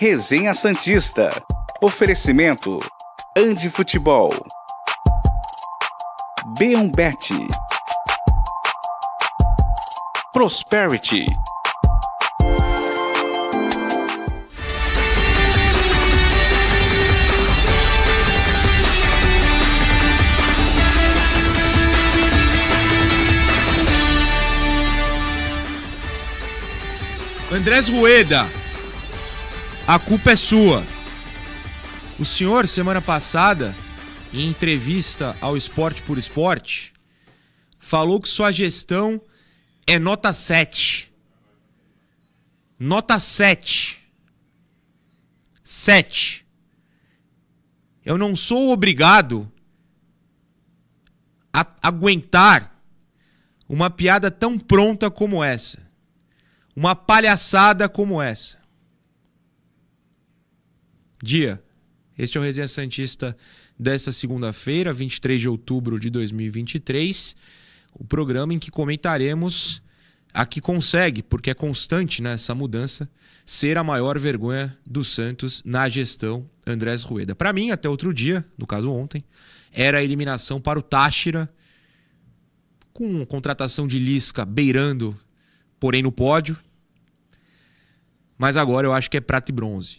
Resenha Santista. Oferecimento Andi Futebol. Beombet. Prosperity. Andrés Rueda, a culpa é sua. O senhor, semana passada, em entrevista ao Esporte por Esporte, falou que sua gestão é nota 7. Nota 7. 7. Eu não sou obrigado a aguentar uma piada tão pronta como essa uma palhaçada como essa. Dia. Este é o Resenha Santista desta segunda-feira, 23 de outubro de 2023. O programa em que comentaremos a que consegue, porque é constante né, mudança, ser a maior vergonha do Santos na gestão Andrés Rueda. Para mim, até outro dia, no caso ontem, era a eliminação para o Táchira, com contratação de Lisca beirando porém no pódio. Mas agora eu acho que é prata e bronze.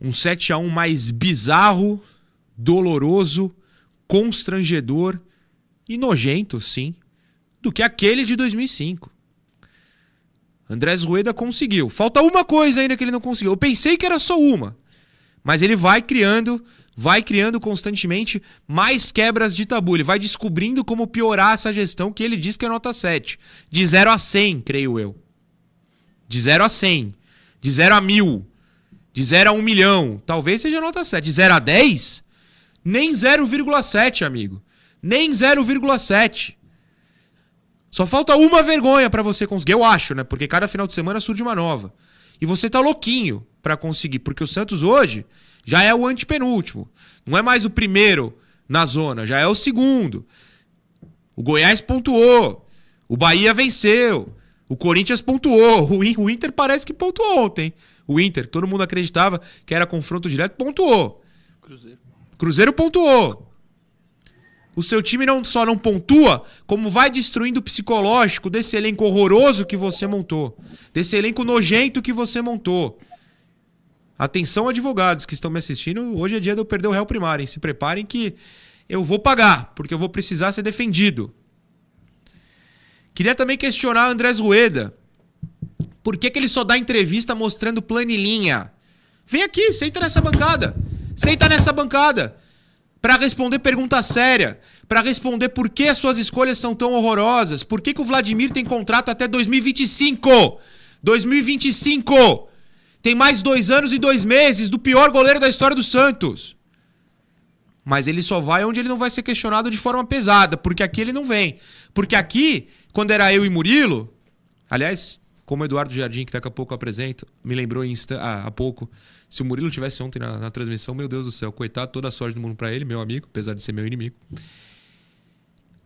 Um 7 a 1 mais bizarro, doloroso, constrangedor e nojento, sim, do que aquele de 2005. Andrés Rueda conseguiu. Falta uma coisa ainda que ele não conseguiu. Eu pensei que era só uma. Mas ele vai criando, vai criando constantemente mais quebras de tabu. Ele vai descobrindo como piorar essa gestão que ele diz que é nota 7. De 0 a 100, creio eu. De 0 a 100. De 0 a 1000. De 0 a 1 milhão. Talvez seja nota 7. De 0 a 10, nem 0,7, amigo. Nem 0,7. Só falta uma vergonha para você conseguir. Eu acho, né? Porque cada final de semana surge uma nova. E você tá louquinho para conseguir. Porque o Santos hoje já é o antepenúltimo. Não é mais o primeiro na zona, já é o segundo. O Goiás pontuou. O Bahia venceu. O Corinthians pontuou. O Inter parece que pontuou ontem. O Inter, todo mundo acreditava que era confronto direto, pontuou. Cruzeiro. Cruzeiro pontuou. O seu time não só não pontua, como vai destruindo o psicológico desse elenco horroroso que você montou. Desse elenco nojento que você montou. Atenção, advogados que estão me assistindo. Hoje é dia de eu perder o réu primário. Hein? Se preparem que eu vou pagar, porque eu vou precisar ser defendido. Queria também questionar Andrés Rueda. Por que, que ele só dá entrevista mostrando planilhinha? Vem aqui, senta nessa bancada. Senta nessa bancada. Para responder pergunta séria. Para responder por que as suas escolhas são tão horrorosas. Por que, que o Vladimir tem contrato até 2025? 2025! Tem mais dois anos e dois meses do pior goleiro da história do Santos. Mas ele só vai onde ele não vai ser questionado de forma pesada, porque aqui ele não vem. Porque aqui quando era eu e Murilo, aliás, como Eduardo Jardim, que daqui a pouco eu apresento, me lembrou ah, há pouco. Se o Murilo tivesse ontem na, na, transmissão, meu Deus do céu, coitado, toda a sorte do mundo para ele, meu amigo, apesar de ser meu inimigo.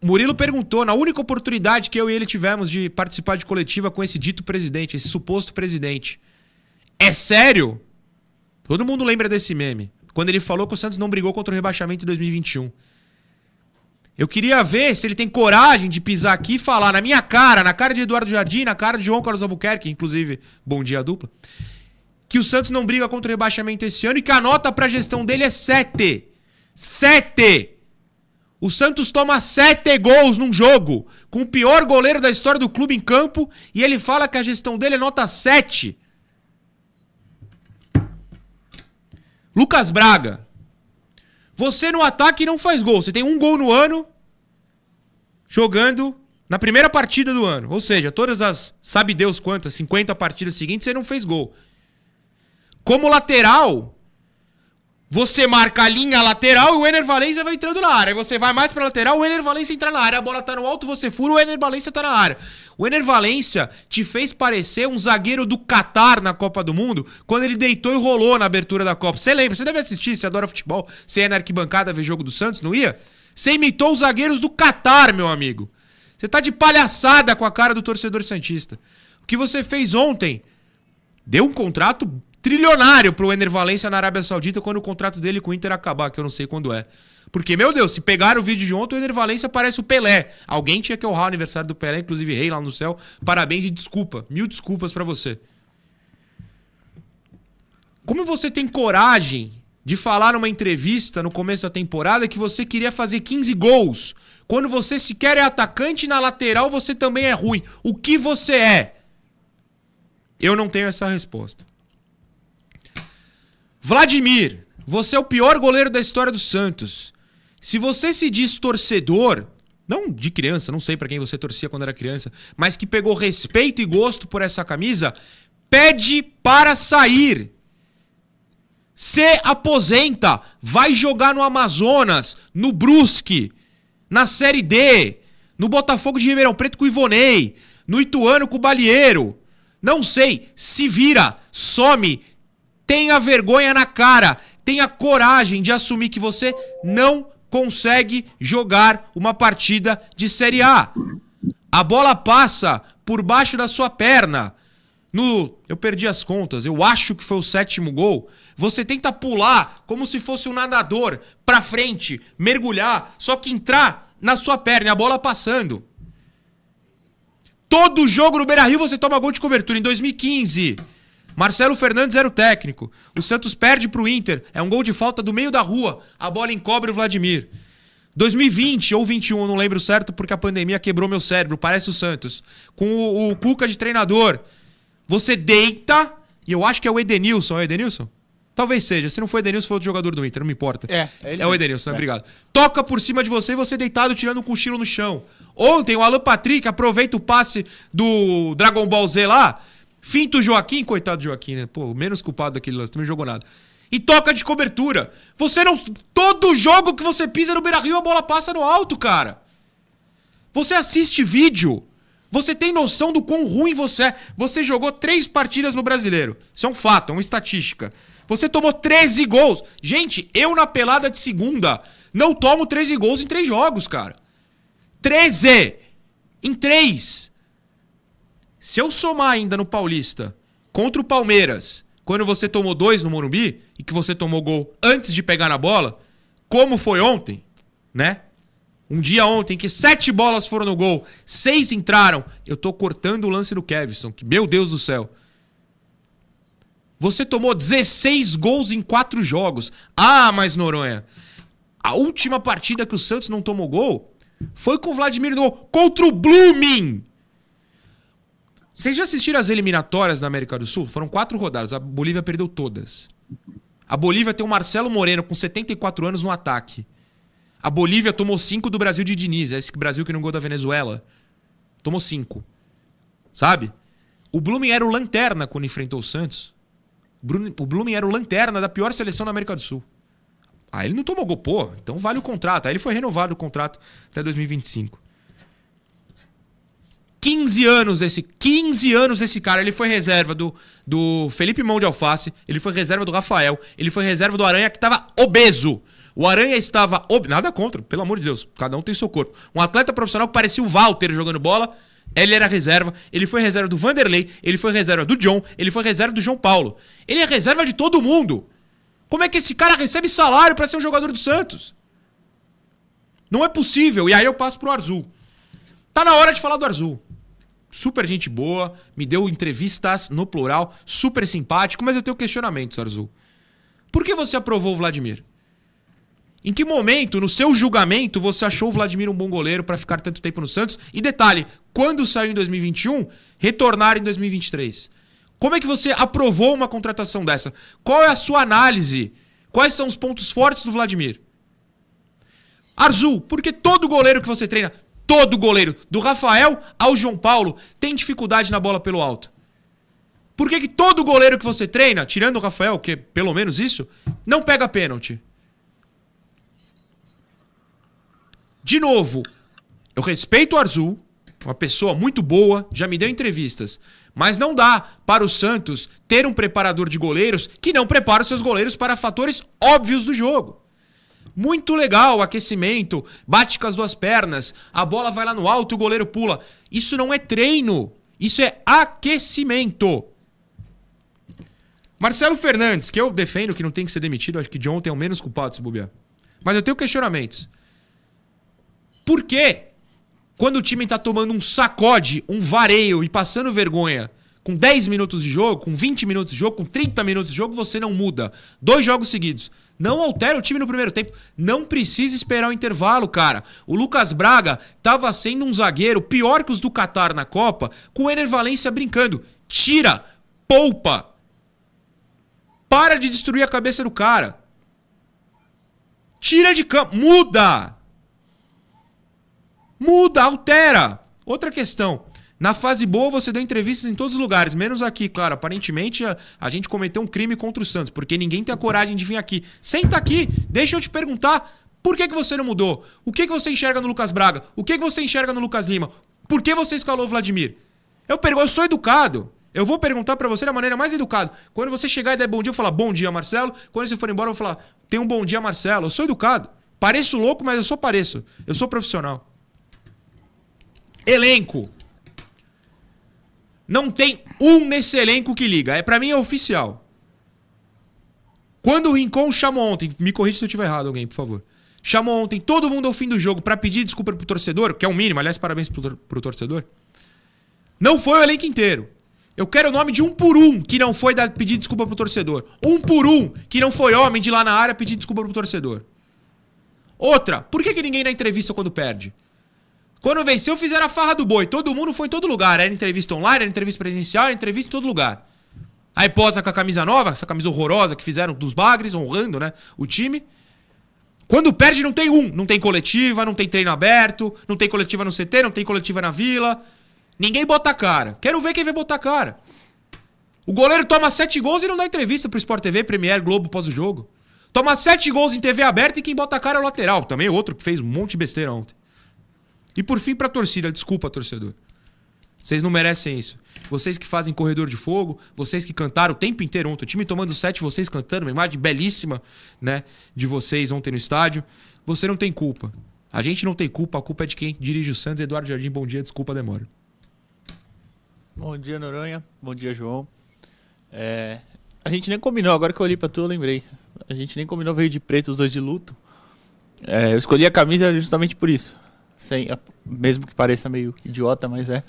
Murilo perguntou, na única oportunidade que eu e ele tivemos de participar de coletiva com esse dito presidente, esse suposto presidente. É sério? Todo mundo lembra desse meme. Quando ele falou que o Santos não brigou contra o rebaixamento em 2021. Eu queria ver se ele tem coragem de pisar aqui e falar na minha cara, na cara de Eduardo Jardim, na cara de João Carlos Albuquerque, inclusive, bom dia dupla, que o Santos não briga contra o rebaixamento esse ano e que a nota pra gestão dele é 7. 7! O Santos toma 7 gols num jogo, com o pior goleiro da história do clube em campo, e ele fala que a gestão dele é nota 7. Lucas Braga, você no ataque não faz gol. Você tem um gol no ano jogando na primeira partida do ano. Ou seja, todas as, sabe Deus quantas, 50 partidas seguintes, você não fez gol. Como lateral, você marca a linha lateral e o Ener Valencia vai entrando na área. Você vai mais pra lateral, o Ener Valencia entra na área. A bola tá no alto, você fura, o Ener Valencia tá na área. O Ener Valencia te fez parecer um zagueiro do Qatar na Copa do Mundo quando ele deitou e rolou na abertura da Copa. Você lembra? Você deve assistir, você adora futebol. Você ia na arquibancada ver jogo do Santos, não ia? Você imitou os zagueiros do Qatar, meu amigo. Você tá de palhaçada com a cara do torcedor Santista. O que você fez ontem deu um contrato trilionário pro Ener Valência na Arábia Saudita quando o contrato dele com o Inter acabar, que eu não sei quando é. Porque, meu Deus, se pegar o vídeo de ontem, o Ener Valência parece o Pelé. Alguém tinha que honrar o aniversário do Pelé, inclusive rei lá no céu. Parabéns e desculpa. Mil desculpas para você. Como você tem coragem de falar numa entrevista no começo da temporada que você queria fazer 15 gols, quando você sequer é atacante e na lateral você também é ruim? O que você é? Eu não tenho essa resposta. Vladimir, você é o pior goleiro da história do Santos. Se você se diz torcedor, não de criança, não sei para quem você torcia quando era criança, mas que pegou respeito e gosto por essa camisa, pede para sair. Se aposenta, vai jogar no Amazonas, no Brusque, na Série D, no Botafogo de Ribeirão Preto com o Ivonei, no Ituano com o Balieiro. Não sei, se vira, some, tenha vergonha na cara, tenha coragem de assumir que você não consegue jogar uma partida de Série A. A bola passa por baixo da sua perna. No, eu perdi as contas, eu acho que foi o sétimo gol. Você tenta pular como se fosse um nadador pra frente, mergulhar, só que entrar na sua perna, a bola passando. Todo jogo no Beira-Rio você toma gol de cobertura. Em 2015, Marcelo Fernandes era o técnico. O Santos perde pro Inter. É um gol de falta do meio da rua. A bola encobre o Vladimir. 2020 ou 21, não lembro certo, porque a pandemia quebrou meu cérebro. Parece o Santos. Com o, o Cuca de treinador. Você deita. E eu acho que é o Edenilson. É o Edenilson? Talvez seja. Se não for Edenilson, foi outro jogador do Inter, não me importa. É, é É o. Edenilson, né? É. obrigado. Toca por cima de você e você deitado tirando um cochilo no chão. Ontem, o Alan Patrick aproveita o passe do Dragon Ball Z lá, finta o Joaquim, coitado do Joaquim, né? Pô, menos culpado daquele lance, também jogou nada. E toca de cobertura. Você não. Todo jogo que você pisa no Beira Rio, a bola passa no alto, cara. Você assiste vídeo. Você tem noção do quão ruim você é. Você jogou três partidas no brasileiro. Isso é um fato, é uma estatística. Você tomou 13 gols. Gente, eu na pelada de segunda não tomo 13 gols em três jogos, cara. 13! Em três! Se eu somar ainda no Paulista contra o Palmeiras, quando você tomou dois no Morumbi e que você tomou gol antes de pegar na bola, como foi ontem, né? Um dia ontem que sete bolas foram no gol, seis entraram. Eu tô cortando o lance do Kevson, que meu Deus do céu. Você tomou 16 gols em quatro jogos. Ah, mas Noronha, a última partida que o Santos não tomou gol foi com o Vladimir no contra o Blooming. Vocês já assistiram as eliminatórias da América do Sul? Foram quatro rodadas. A Bolívia perdeu todas. A Bolívia tem o Marcelo Moreno com 74 anos no ataque. A Bolívia tomou cinco do Brasil de Diniz. É esse Brasil que não gol da Venezuela. Tomou cinco. Sabe? O Blooming era o lanterna quando enfrentou o Santos. O Blooming era o lanterna da pior seleção da América do Sul. Ah, ele não tomou gol, pô. Então vale o contrato. Aí ele foi renovado o contrato até 2025. 15 anos esse, 15 anos esse cara, ele foi reserva do, do Felipe Mão de Alface, ele foi reserva do Rafael, ele foi reserva do Aranha que tava obeso. O Aranha estava ob... nada contra, pelo amor de Deus, cada um tem seu corpo. Um atleta profissional que parecia o Walter jogando bola, ele era reserva, ele foi reserva do Vanderlei, ele foi reserva do John, ele foi reserva do João Paulo. Ele é reserva de todo mundo. Como é que esse cara recebe salário pra ser um jogador do Santos? Não é possível. E aí eu passo pro Arzul. Tá na hora de falar do Arzul super gente boa, me deu entrevistas no plural, super simpático, mas eu tenho questionamentos, Arzul. Por que você aprovou o Vladimir? Em que momento, no seu julgamento, você achou o Vladimir um bom goleiro pra ficar tanto tempo no Santos? E detalhe, quando saiu em 2021, retornar em 2023. Como é que você aprovou uma contratação dessa? Qual é a sua análise? Quais são os pontos fortes do Vladimir? Arzul, porque todo goleiro que você treina, todo goleiro, do Rafael ao João Paulo, tem dificuldade na bola pelo alto. Por que, que todo goleiro que você treina, tirando o Rafael, que é pelo menos isso, não pega pênalti? De novo, eu respeito o Arzul, uma pessoa muito boa, já me deu entrevistas. Mas não dá para o Santos ter um preparador de goleiros que não prepara os seus goleiros para fatores óbvios do jogo. Muito legal aquecimento, bate com as duas pernas, a bola vai lá no alto o goleiro pula. Isso não é treino, isso é aquecimento. Marcelo Fernandes, que eu defendo que não tem que ser demitido, acho que de ontem é o menos culpado se bobear. Mas eu tenho questionamentos. Por que, quando o time tá tomando um sacode, um vareio e passando vergonha, com 10 minutos de jogo, com 20 minutos de jogo, com 30 minutos de jogo, você não muda? Dois jogos seguidos. Não altera o time no primeiro tempo. Não precisa esperar o intervalo, cara. O Lucas Braga tava sendo um zagueiro pior que os do Qatar na Copa, com o Ener Valência brincando. Tira, poupa. Para de destruir a cabeça do cara. Tira de campo, muda. Muda, altera. Outra questão. Na fase boa, você deu entrevistas em todos os lugares, menos aqui, claro. Aparentemente, a, a, gente cometeu um crime contra o Santos, porque ninguém tem a coragem de vir aqui. Senta aqui, deixa eu te perguntar. Por que, que você não mudou? O que, que você enxerga no Lucas Braga? O que, que você enxerga no Lucas Lima? Por que você escalou o Vladimir? Eu eu sou educado. Eu vou perguntar para você da maneira mais educada. Quando você chegar e der bom dia, eu vou falar bom dia, Marcelo. Quando você for embora, eu vou falar, tem um bom dia, Marcelo. Eu sou educado. Pareço louco, mas eu sou pareço. Eu sou profissional. Elenco. Não tem um nesse elenco que liga. É para mim é oficial. Quando o Rincon chamou ontem, me corrija se eu estiver errado, alguém, por favor. Chamou ontem todo mundo ao fim do jogo para pedir desculpa pro torcedor, que é o mínimo, aliás, parabéns pro, pro torcedor. Não foi o elenco inteiro. Eu quero o nome de um por um que não foi dar, pedir desculpa pro torcedor. Um por um que não foi homem de lá na área pedir desculpa pro torcedor. Outra, por que, que ninguém dá entrevista quando perde? Quando venceu, fizeram a farra do boi. Todo mundo foi em todo lugar. Era entrevista online, era entrevista presencial, era entrevista em todo lugar. Aí posa com a camisa nova, essa camisa horrorosa que fizeram dos Bagres, honrando né, o time. Quando perde, não tem um. Não tem coletiva, não tem treino aberto, não tem coletiva no CT, não tem coletiva na vila. Ninguém bota a cara. Quero ver quem vai botar a cara. O goleiro toma sete gols e não dá entrevista pro Sport TV, Premier, Globo pós o jogo. Toma sete gols em TV aberta e quem bota a cara é o lateral. Também outro que fez um monte de besteira ontem. E por fim, pra torcida, desculpa, torcedor. Vocês não merecem isso. Vocês que fazem corredor de fogo, vocês que cantaram o tempo inteiro ontem, o time tomando sete, vocês cantando, uma imagem belíssima, né, de vocês ontem no estádio. Você não tem culpa. A gente não tem culpa, a culpa é de quem dirige o Santos. Eduardo Jardim, bom dia, desculpa a demora. Bom dia, Noronha. Bom dia, João. É... A gente nem combinou, agora que eu olhei pra tu, eu lembrei. A gente nem combinou, veio de preto, os dois de luto. É, eu escolhi a camisa justamente por isso. Sem, mesmo que pareça meio idiota, mas é.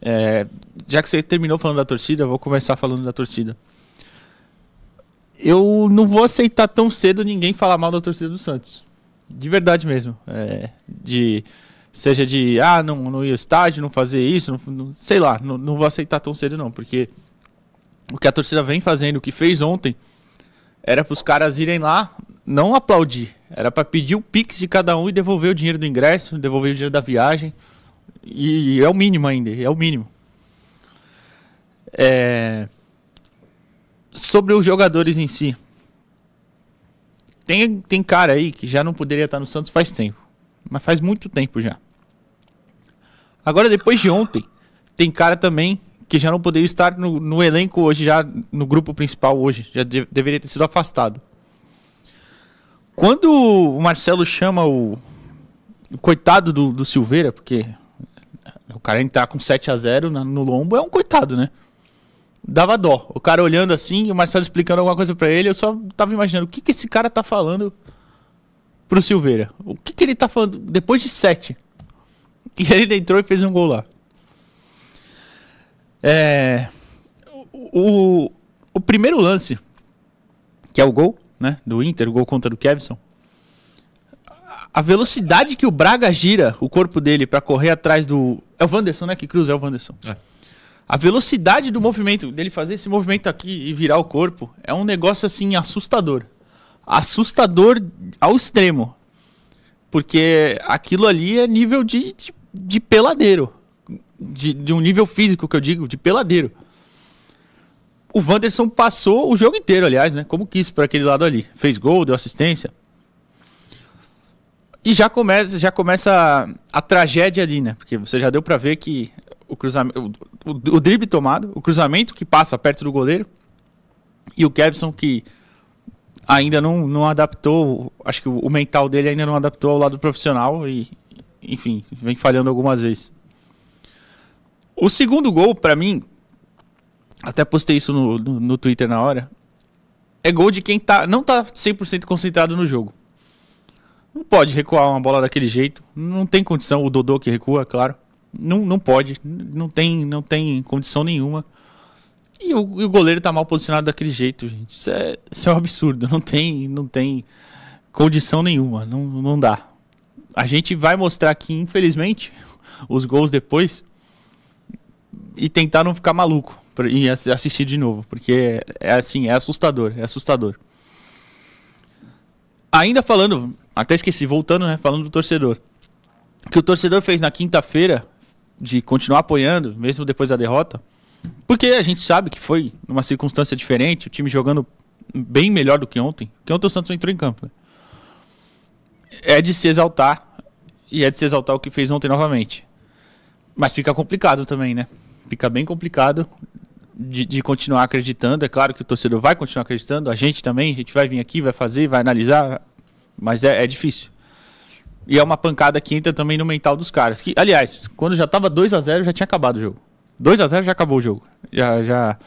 é. Já que você terminou falando da torcida, eu vou começar falando da torcida. Eu não vou aceitar tão cedo ninguém falar mal da torcida do Santos. De verdade mesmo. É, de, seja de, ah, não, não ir ao estádio, não fazer isso, não, não, sei lá, não, não vou aceitar tão cedo não, porque o que a torcida vem fazendo, o que fez ontem, era para os caras irem lá, não aplaudir. Era para pedir o pix de cada um e devolver o dinheiro do ingresso, devolver o dinheiro da viagem. E, é o mínimo ainda, é o mínimo. É... Sobre os jogadores em si. Tem, tem cara aí que já não poderia estar no Santos faz tempo. Mas faz muito tempo já. Agora, depois de ontem, tem cara também que já não poderia estar no, no elenco hoje, já no grupo principal hoje. Já de, deveria ter sido afastado. Quando o Marcelo chama o, o coitado do, do, Silveira, porque o cara entrar com 7 a 0 no lombo é um coitado, né? Dava dó. O cara olhando assim, o Marcelo explicando alguma coisa para ele, eu só tava imaginando o que, que esse cara tá falando pro Silveira. O que, que ele tá falando depois de 7? E ele entrou e fez um gol lá. É, o, o primeiro lance, que é o gol, né, do Inter, o gol contra do Kevson, a velocidade que o Braga gira o corpo dele para correr atrás do. É o Wanderson, né? Que cruza, é o Wanderson. É. A velocidade do movimento, dele fazer esse movimento aqui e virar o corpo, é um negócio assim assustador. Assustador ao extremo. Porque aquilo ali é nível de, de, de peladeiro. De, de um nível físico que eu digo, de peladeiro o Wanderson passou o jogo inteiro, aliás, né? Como quis para aquele lado ali. Fez gol, deu assistência. E já começa, já começa a, a tragédia ali, né? Porque você já deu para ver que o cruzamento, o, o, o, drible tomado, o cruzamento que passa perto do goleiro e o Kevson que ainda não, não adaptou, acho que o, mental dele ainda não adaptou ao lado profissional e, enfim, vem falhando algumas vezes. O segundo gol, para mim, Até postei isso no, no, no Twitter na hora. É gol de quem tá, não tá 100% concentrado no jogo. Não pode recuar uma bola daquele jeito. Não tem condição. O Dodô que recua, claro. Não, não pode. Não tem, não tem condição nenhuma. E o, e o goleiro tá mal posicionado daquele jeito, gente. Isso é, isso é um absurdo. Não tem, não tem condição nenhuma. Não, não dá. A gente vai mostrar aqui, infelizmente, os gols depois e tentar não ficar maluco e assistir de novo, porque é assim, é assustador, é assustador. Ainda falando, até esqueci, voltando, né, falando do torcedor. O que o torcedor fez na quinta-feira de continuar apoiando, mesmo depois da derrota, porque a gente sabe que foi numa circunstância diferente, o time jogando bem melhor do que ontem, que ontem o Santos entrou em campo. Né? É de se exaltar, e é de se exaltar o que fez ontem novamente. Mas fica complicado também, né? Fica bem complicado de, de, continuar acreditando. É claro que o torcedor vai continuar acreditando, a gente também, a gente vai vir aqui, vai fazer, vai analisar, mas é, é difícil. E é uma pancada que entra também no mental dos caras. Que, aliás, quando já tava 2 a 0 já tinha acabado o jogo. 2 a 0 já acabou o jogo. Já, já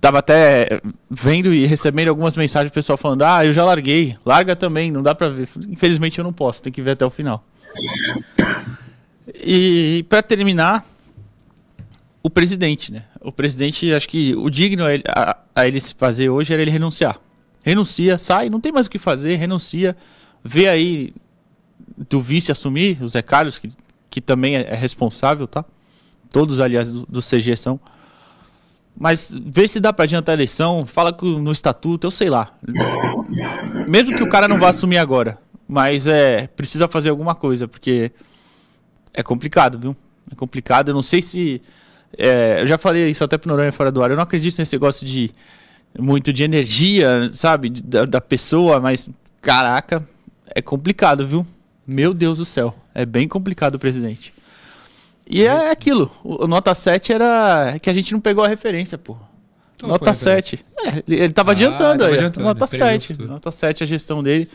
tava até vendo e recebendo algumas mensagens do pessoal falando: "Ah, eu já larguei. Larga também, não dá para ver". Infelizmente eu não posso, tem que ver até o final. E para terminar, o presidente, né? O presidente, acho que o digno a ele, a, ele se fazer hoje era ele renunciar. Renuncia, sai, não tem mais o que fazer, renuncia, vê aí do vice assumir, o Zé Carlos, que, que também é, é responsável, tá? Todos, aliás, do, do, CG são. Mas vê se dá para adiantar a eleição, fala no estatuto, eu sei lá. Mesmo que o cara não vá assumir agora, mas é precisa fazer alguma coisa, porque é complicado, viu? É complicado. Eu não sei se. É, eu já falei isso até pro Noronha fora do ar. Eu não acredito nesse negócio de muito de energia, sabe? Da, da pessoa, mas caraca, é complicado, viu? Meu Deus do céu. É bem complicado presidente. E é aquilo. O, nota 7 era que a gente não pegou a referência, pô. Nota 7. É, ele, ele tava ah, adiantando tava aí. Adiantando, nota 7. Nota 7 a gestão dele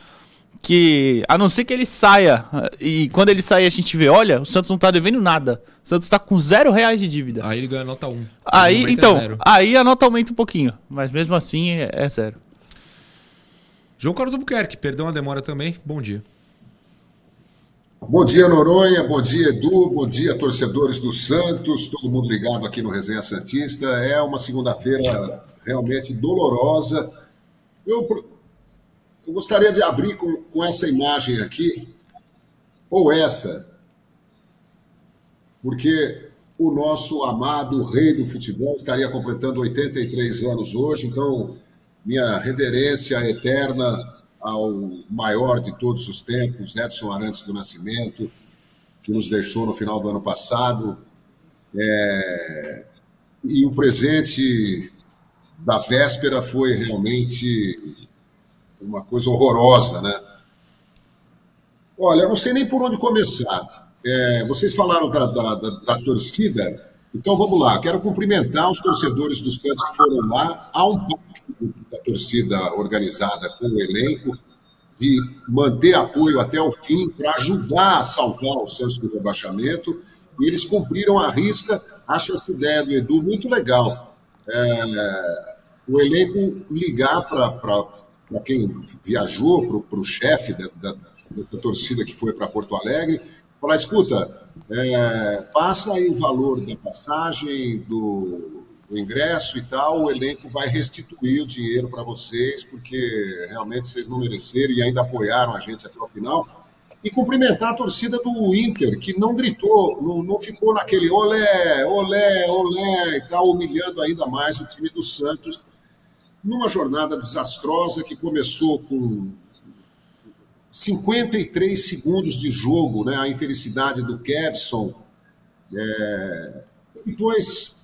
que a não ser que ele saia e quando ele sair a gente vê, olha, o Santos não tá devendo nada. O Santos tá com zero reais de dívida. Aí ele ganha nota 1. Aí, então, é aí a nota aumenta um pouquinho, mas mesmo assim é, é zero. João Carlos Albuquerque, perdão a demora também. Bom dia. Bom dia, Noronha. Bom dia, Edu. Bom dia, torcedores do Santos. Todo mundo ligado aqui no Resenha Santista. É uma segunda-feira realmente dolorosa. Eu eu gostaria de abrir com, com essa imagem aqui, ou essa, porque o nosso amado rei do futebol estaria completando 83 anos hoje, então minha reverência eterna ao maior de todos os tempos, Edson Arantes do Nascimento, que nos deixou no final do ano passado. É... E o presente da véspera foi realmente uma coisa horrorosa, né? Olha, eu não sei nem por onde começar. É, vocês falaram da, da, da, da, torcida, então vamos lá. Quero cumprimentar os torcedores dos Santos que foram lá. Há um pacto da torcida organizada com o elenco de manter apoio até o fim para ajudar a salvar o Santos do rebaixamento. E eles cumpriram a risca. Acho essa ideia do Edu muito legal. É, o elenco ligar para para quem viajou, para o chefe da, da, dessa torcida que foi para Porto Alegre, falar: escuta, é, passa aí o valor da passagem, do, do, ingresso e tal, o elenco vai restituir o dinheiro para vocês, porque realmente vocês não mereceram e ainda apoiaram a gente até o final. E cumprimentar a torcida do Inter, que não gritou, não, não ficou naquele olé, olé, olé e tal, humilhando ainda mais o time do Santos numa jornada desastrosa que começou com 53 segundos de jogo, né? a infelicidade do Kevson. É... Depois,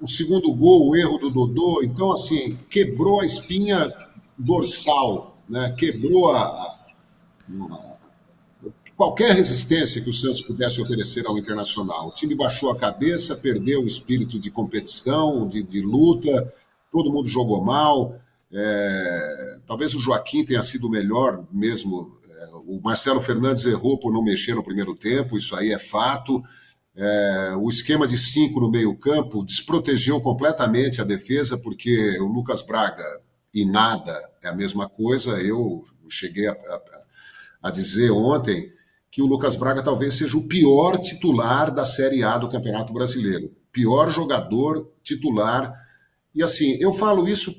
o segundo gol, o erro do Dodô. Então, assim, quebrou a espinha dorsal, né? quebrou a, a, qualquer resistência que o Santos pudesse oferecer ao Internacional. O time baixou a cabeça, perdeu o espírito de competição, de, de luta, todo mundo jogou mal. É, talvez o Joaquim tenha sido o melhor mesmo. É, o Marcelo Fernandes errou por não mexer no primeiro tempo, isso aí é fato. É, o esquema de cinco no meio-campo desprotegeu completamente a defesa, porque o Lucas Braga e nada é a mesma coisa. Eu cheguei a, a, a dizer ontem que o Lucas Braga talvez seja o pior titular da Série A do Campeonato Brasileiro. Pior jogador titular. E assim, eu falo isso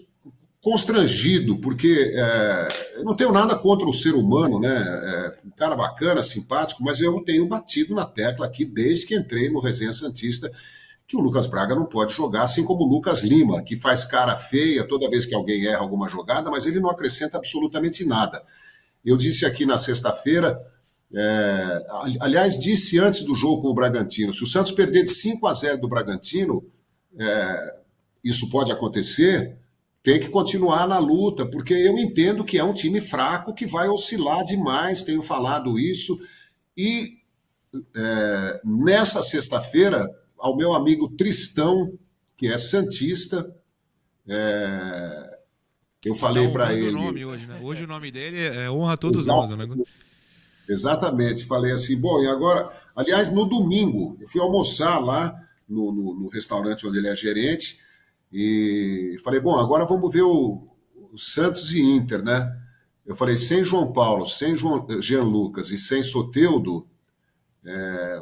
constrangido, porque é, eu não tenho nada contra o ser humano, né? É, um cara bacana, simpático, mas eu tenho batido na tecla aqui desde que entrei no Resenha Santista que o Lucas Braga não pode jogar, assim como o Lucas Lima, que faz cara feia toda vez que alguém erra alguma jogada, mas ele não acrescenta absolutamente nada. Eu disse aqui na sexta-feira, é, aliás, disse antes do jogo com o Bragantino: se o Santos perder de 5 a 0 do Bragantino, é, isso pode acontecer tem que continuar na luta, porque eu entendo que é um time fraco que vai oscilar demais, tenho falado isso. E é, nessa sexta-feira, ao meu amigo Tristão, que é Santista, é, eu falei para ele. Nome hoje, né? hoje o nome dele é Honra Todos Nós. Né? Exatamente, falei assim, bom, e agora, aliás, no domingo, eu fui almoçar lá no, no, no restaurante onde ele é gerente, e falei, bom, agora vamos ver o, o Santos e Inter, né? Eu falei, sem João Paulo, sem João, Jean Lucas e sem Soteudo, é,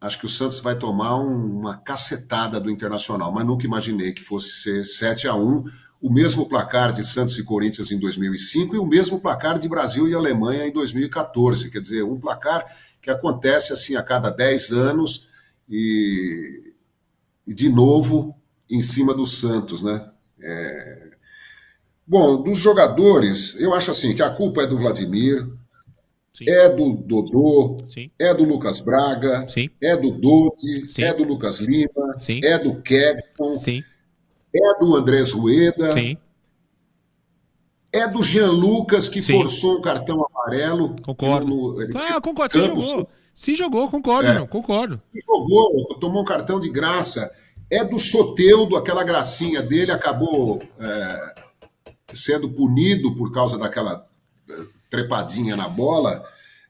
acho que o Santos vai tomar um, uma cacetada do Internacional, mas nunca imaginei que fosse ser 7 a 1 o mesmo placar de Santos e Corinthians em 2005 e o mesmo placar de Brasil e Alemanha em 2014. Quer dizer, um placar que acontece assim a cada 10 anos e, e de novo, em cima do Santos, né? É... Bom, dos jogadores, eu acho assim que a culpa é do Vladimir, Sim. é do Dodô, Sim. é do Lucas Braga, Sim. é do Dodi, é do Lucas Lima, é do Kevson, é do Andrés Rueda, é do Jean Lucas que forçou um cartão amarelo. Concordo. No, ah, concordo. Se jogou. Se jogou, concordo, é. não, concordo. Se jogou, tomou um cartão de graça é do Soteudo, aquela gracinha dele acabou é, sendo punido por causa daquela é, trepadinha na bola,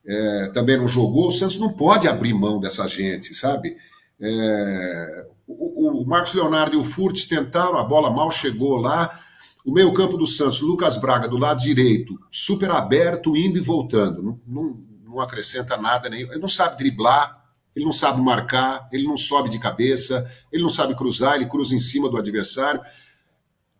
é, também não jogou. O Santos não pode abrir mão dessa gente, sabe? É, o, o, Marcos Leonardo e o Furtes tentaram, a bola mal chegou lá. O meio-campo do Santos, Lucas Braga, do lado direito, super aberto, indo e voltando. Não, não, não acrescenta nada, nem, ele não sabe driblar ele não sabe marcar, ele não sobe de cabeça, ele não sabe cruzar, ele cruza em cima do adversário.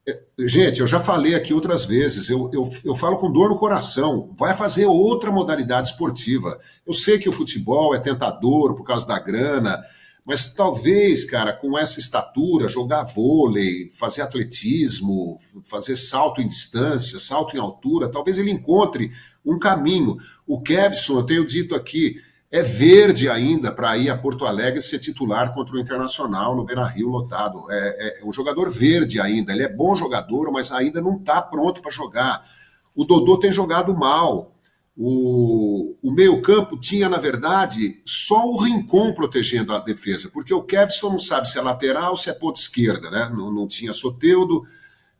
É, gente, eu já falei aqui outras vezes, eu, eu, eu falo com dor no coração. Vai fazer outra modalidade esportiva. Eu sei que o futebol é tentador por causa da grana, mas talvez, cara, com essa estatura, jogar vôlei, fazer atletismo, fazer salto em distância, salto em altura, talvez ele encontre um caminho. O Kevson, eu tenho dito aqui, é verde ainda para ir a Porto Alegre ser titular contra o Internacional no Beira Rio lotado. É, é, um jogador verde ainda. Ele é bom jogador, mas ainda não está pronto para jogar. O Dodô tem jogado mal. O, o meio-campo tinha, na verdade, só o Rincon protegendo a defesa, porque o Kevson não sabe se é lateral ou se é ponta esquerda, né? Não, não tinha Soteudo.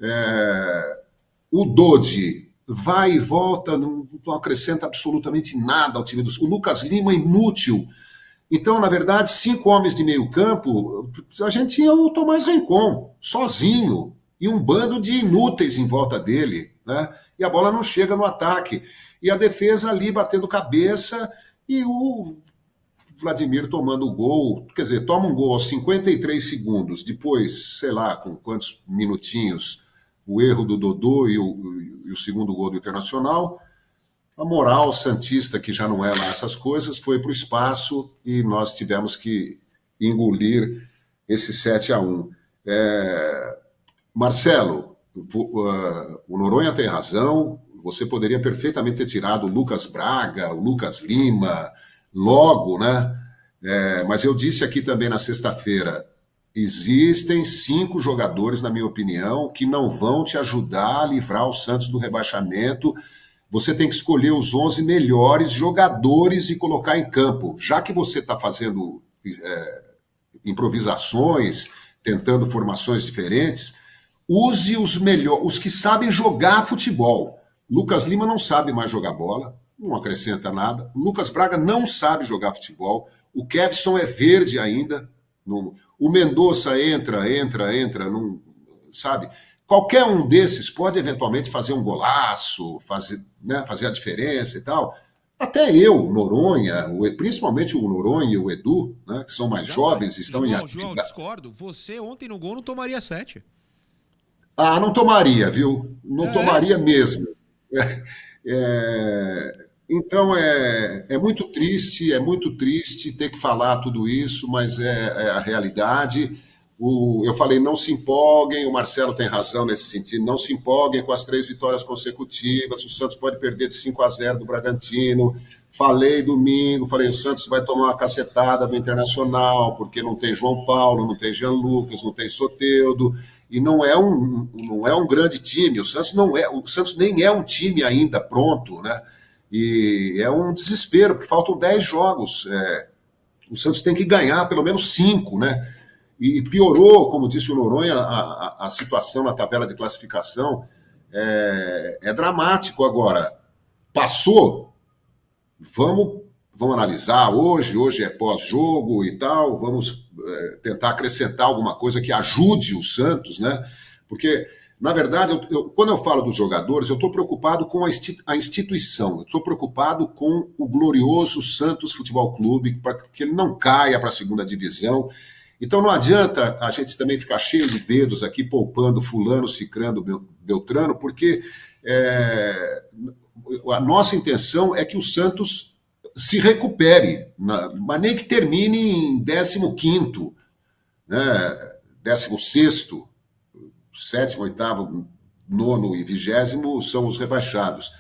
É, o Dodi vai e volta, não, não acrescenta absolutamente nada ao time dos. O Lucas Lima é inútil. Então, na verdade, cinco homens de meio campo, a gente tinha o Tomás Rencon, sozinho, e um bando de inúteis em volta dele, né? E a bola não chega no ataque. E a defesa ali batendo cabeça e o Vladimir tomando o gol, quer dizer, toma um gol aos 53 segundos, depois, sei lá, com quantos minutinhos, o erro do Dodô e o, e o segundo gol do Internacional, a moral santista, que já não é lá essas coisas, foi para o espaço e nós tivemos que engolir esse 7 a 1 é... Marcelo, o Noronha tem razão, você poderia perfeitamente ter tirado o Lucas Braga, o Lucas Lima, logo, né? É, mas eu disse aqui também na sexta-feira, Existem cinco jogadores, na minha opinião, que não vão te ajudar a livrar o Santos do rebaixamento. Você tem que escolher os 11 melhores jogadores e colocar em campo. Já que você está fazendo é, improvisações, tentando formações diferentes, use os melhores, os que sabem jogar futebol. Lucas Lima não sabe mais jogar bola. não acrescenta nada. Lucas Braga não sabe jogar futebol. O Kevson é verde ainda. O Mendonça entra, entra, entra, não, sabe? Qualquer um desses pode eventualmente fazer um golaço, fazer, né, fazer a diferença e tal. Até eu, Noronha, principalmente o Noronha e o Edu, né, que são mais João, jovens, estão João, em atividade. João, discordo. Você ontem no gol não tomaria sete. Ah, não tomaria, viu? Não é. tomaria mesmo. É, é, então é, é muito triste, é muito triste ter que falar tudo isso, mas é, é a realidade. O, eu falei, não se empolguem, o Marcelo tem razão nesse sentido, não se empolguem com as três vitórias consecutivas, o Santos pode perder de 5 a 0 do Bragantino. Falei domingo, falei, o Santos vai tomar uma cacetada do Internacional, porque não tem João Paulo, não tem Jean Lucas, não tem Soteudo, e não é um, não é um grande time. O Santos não é, o Santos nem é um time ainda pronto, né? E é um desespero, porque faltam 10 jogos. É, o Santos tem que ganhar pelo menos 5, né? E piorou, como disse o Noronha, a, a, a situação na tabela de classificação é, é dramático agora. Passou, vamos, vamos analisar hoje, hoje é pós-jogo e tal, vamos é, tentar acrescentar alguma coisa que ajude o Santos, né? Porque, na verdade, eu, eu, quando eu falo dos jogadores, eu estou preocupado com a, a instituição, estou preocupado com o glorioso Santos Futebol Clube, para que ele não caia para a segunda divisão. Então não adianta a gente também ficar cheio de dedos aqui, poupando fulano, cicrando, beltrano, porque é, a nossa intenção é que o Santos se recupere, na, mas nem que termine em 15º, né, 16º, sétimo, oitavo, nono e vigésimo são os rebaixados.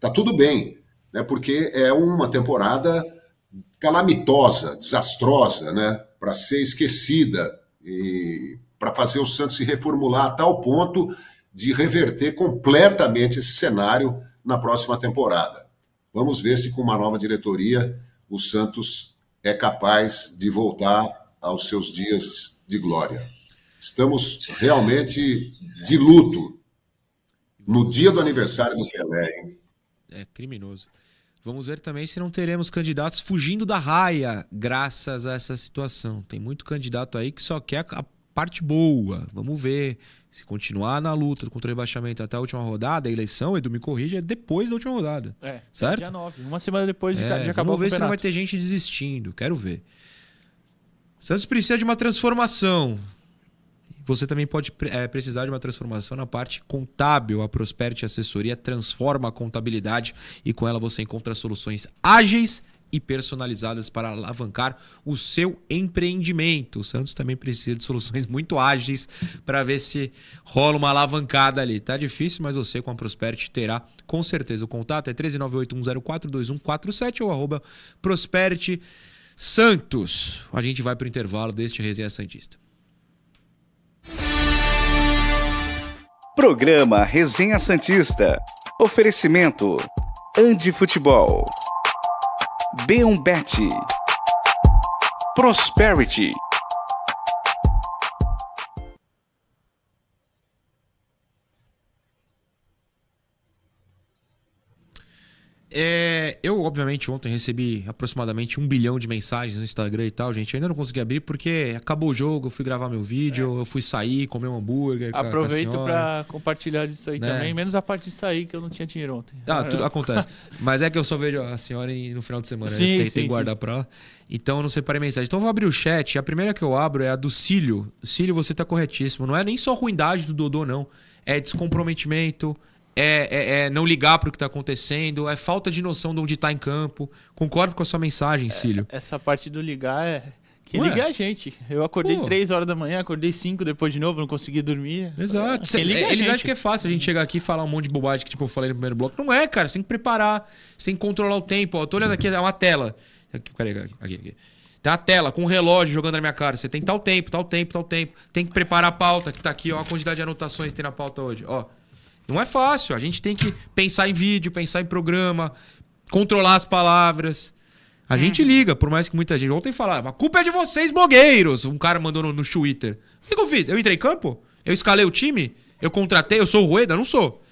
Tá tudo bem, né, porque é uma temporada calamitosa, desastrosa, né? para ser esquecida e para fazer o Santos se reformular a tal ponto de reverter completamente esse cenário na próxima temporada. Vamos ver se com uma nova diretoria o Santos é capaz de voltar aos seus dias de glória. Estamos realmente de luto no dia do aniversário do Pelé, hein? É criminoso. Vamos ver também se não teremos candidatos fugindo da raia graças a essa situação. Tem muito candidato aí que só quer a parte boa. Vamos ver. Se continuar na luta contra o rebaixamento até a última rodada, a eleição, Edu me corrige, é depois da última rodada. É, certo? dia 9, uma semana depois de, é, de acabar Vamos ver se não vai ter gente desistindo. Quero ver. Santos precisa de uma transformação. Você também pode é, precisar de uma transformação na parte contábil. A Prosperity Assessoria transforma a contabilidade e com ela você encontra soluções ágeis e personalizadas para alavancar o seu empreendimento. O Santos também precisa de soluções muito ágeis para ver se rola uma alavancada ali. Tá difícil, mas você com a Prosperity terá com certeza. O contato é 13981042147 ou arroba Prosperity Santos. A gente vai para o intervalo deste Resenha Santista. Programa Resenha Santista. Oferecimento: Andi Futebol. B1Bet. Prosperity. É, eu, obviamente, ontem recebi aproximadamente um bilhão de mensagens no Instagram e tal, gente. Eu ainda não consegui abrir porque acabou o jogo, eu fui gravar meu vídeo, é. eu fui sair, comer um hambúrguer. Aproveito para compartilhar disso aí né? também, menos a parte de sair, que eu não tinha dinheiro ontem. Ah, tudo acontece. Mas é que eu só vejo a senhora no final de semana. Sim, eu tentei sim, guardar sim. pra lá. Então eu não separei mensagem. Então eu vou abrir o chat. A primeira que eu abro é a do Cílio. Cílio, você tá corretíssimo. Não é nem só ruindade do Dodô, não. É descomprometimento é, é, é, não ligar para o que está acontecendo, é falta de noção de onde está em campo. Concordo com a sua mensagem, Cílio. É, essa parte do ligar é. Que Ué? liga a gente. Eu acordei Pô. 3 horas da manhã, acordei 5 depois de novo, não consegui dormir. Exato. Cê, liga eles acham que é fácil a gente chegar aqui e falar um monte de bobagem que tipo, eu falei no primeiro bloco. Não é, cara. Você tem que preparar, você tem que controlar o tempo. Ó, tô olhando aqui, é uma tela. Aqui, peraí, aqui, aqui, aqui. Tem uma tela com um relógio jogando na minha cara. Você tem tal tempo, tal tempo, tal tempo. Tem que preparar a pauta que tá aqui, ó, a quantidade de anotações que tem na pauta hoje. Ó. Não é fácil. A gente tem que pensar em vídeo, pensar em programa, controlar as palavras. A gente uhum. liga, por mais que muita gente. Ontem falava, a culpa é de vocês, blogueiros. Um cara mandou no, no Twitter. O que, que eu fiz? Eu entrei em campo? Eu escalei o time? Eu contratei? Eu sou o Rueda? Não sou.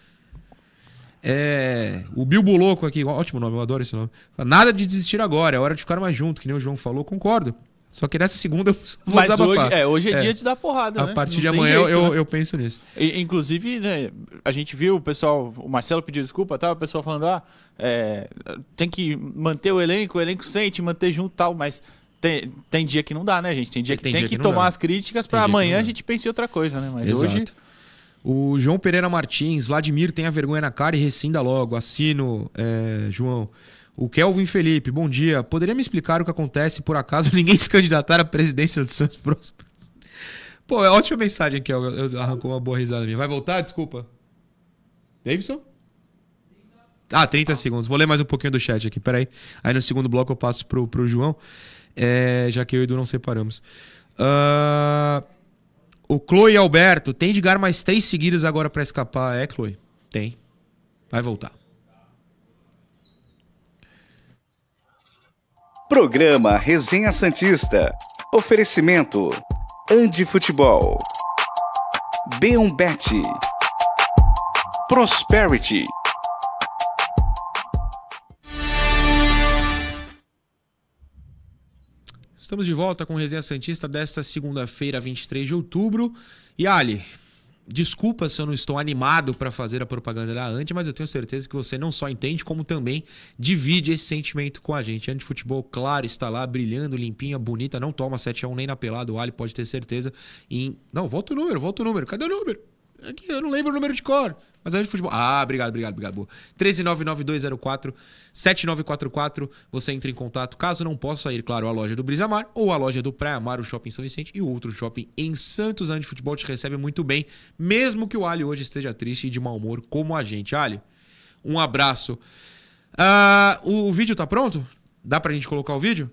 É, o Bilbo Louco aqui, ótimo nome, eu adoro esse nome. Nada de desistir agora, é hora de ficar mais junto, que nem o João falou, concordo. Só que nessa segunda eu vou Mas desabafar. hoje é, hoje é, É. dia de dar porrada, A né? partir Não de amanhã jeito, eu, né? eu penso nisso. E, Inclusive, né, a gente viu o pessoal, o Marcelo pediu desculpa, tá? O pessoal falando, ah, é, tem que manter o elenco, o elenco sente, manter junto e tal, mas tem, tem dia que não dá, né, gente? Tem dia que Tem tem, dia que, que tomar dá. as críticas que amanhã a gente pense em outra coisa, né? Mas hoje. O João Pereira Martins, Vladimir tem a vergonha na cara e rescinda logo. Assino, é, João. O Kelvin Felipe, bom dia. Poderia me explicar o que acontece por acaso ninguém se candidatar à presidência do Santos próximo? Pô, é ótima mensagem, Kel. Eu, arrancou uma boa risada minha. Vai voltar? Desculpa. Davidson? Ah, 30 segundos. Vou ler mais um pouquinho do chat aqui, peraí. Aí no segundo bloco eu passo pro, pro João, é, já que eu e o Edu não separamos. Ah, o Chloe Alberto, tem de ganhar mais três seguidas agora pra escapar. É, Chloe? Tem. Vai voltar. Programa Resenha Santista. Oferecimento. Andi Futebol. B1 Bet. Prosperity. Estamos de volta com Resenha Santista desta segunda-feira, 23 de outubro. E Ali, desculpa se eu não estou animado para fazer a propaganda da Ante, mas eu tenho certeza que você não só entende, como também divide esse sentimento com a gente. Ante Futebol, claro, está lá brilhando, limpinha, bonita, não toma 7x1 nem na pelada. O Ali pode ter certeza. Em... Não, volta o número, volta o número. Cadê o número? Aqui, eu não lembro o número de cor. Mas é de futebol. Ah, obrigado, obrigado, obrigado. Boa. 1399204-7944. Você entra em contato. Caso não possa ir, claro, a loja do Brisamar ou a loja do Praia Mar, o Shopping São Vicente e o outro shopping em Santos. A de Futebol te recebe muito bem, mesmo que o Ali hoje esteja triste e de mau humor, como a gente. Ali, um abraço. Ah, o vídeo tá pronto? Dá pra gente colocar o vídeo?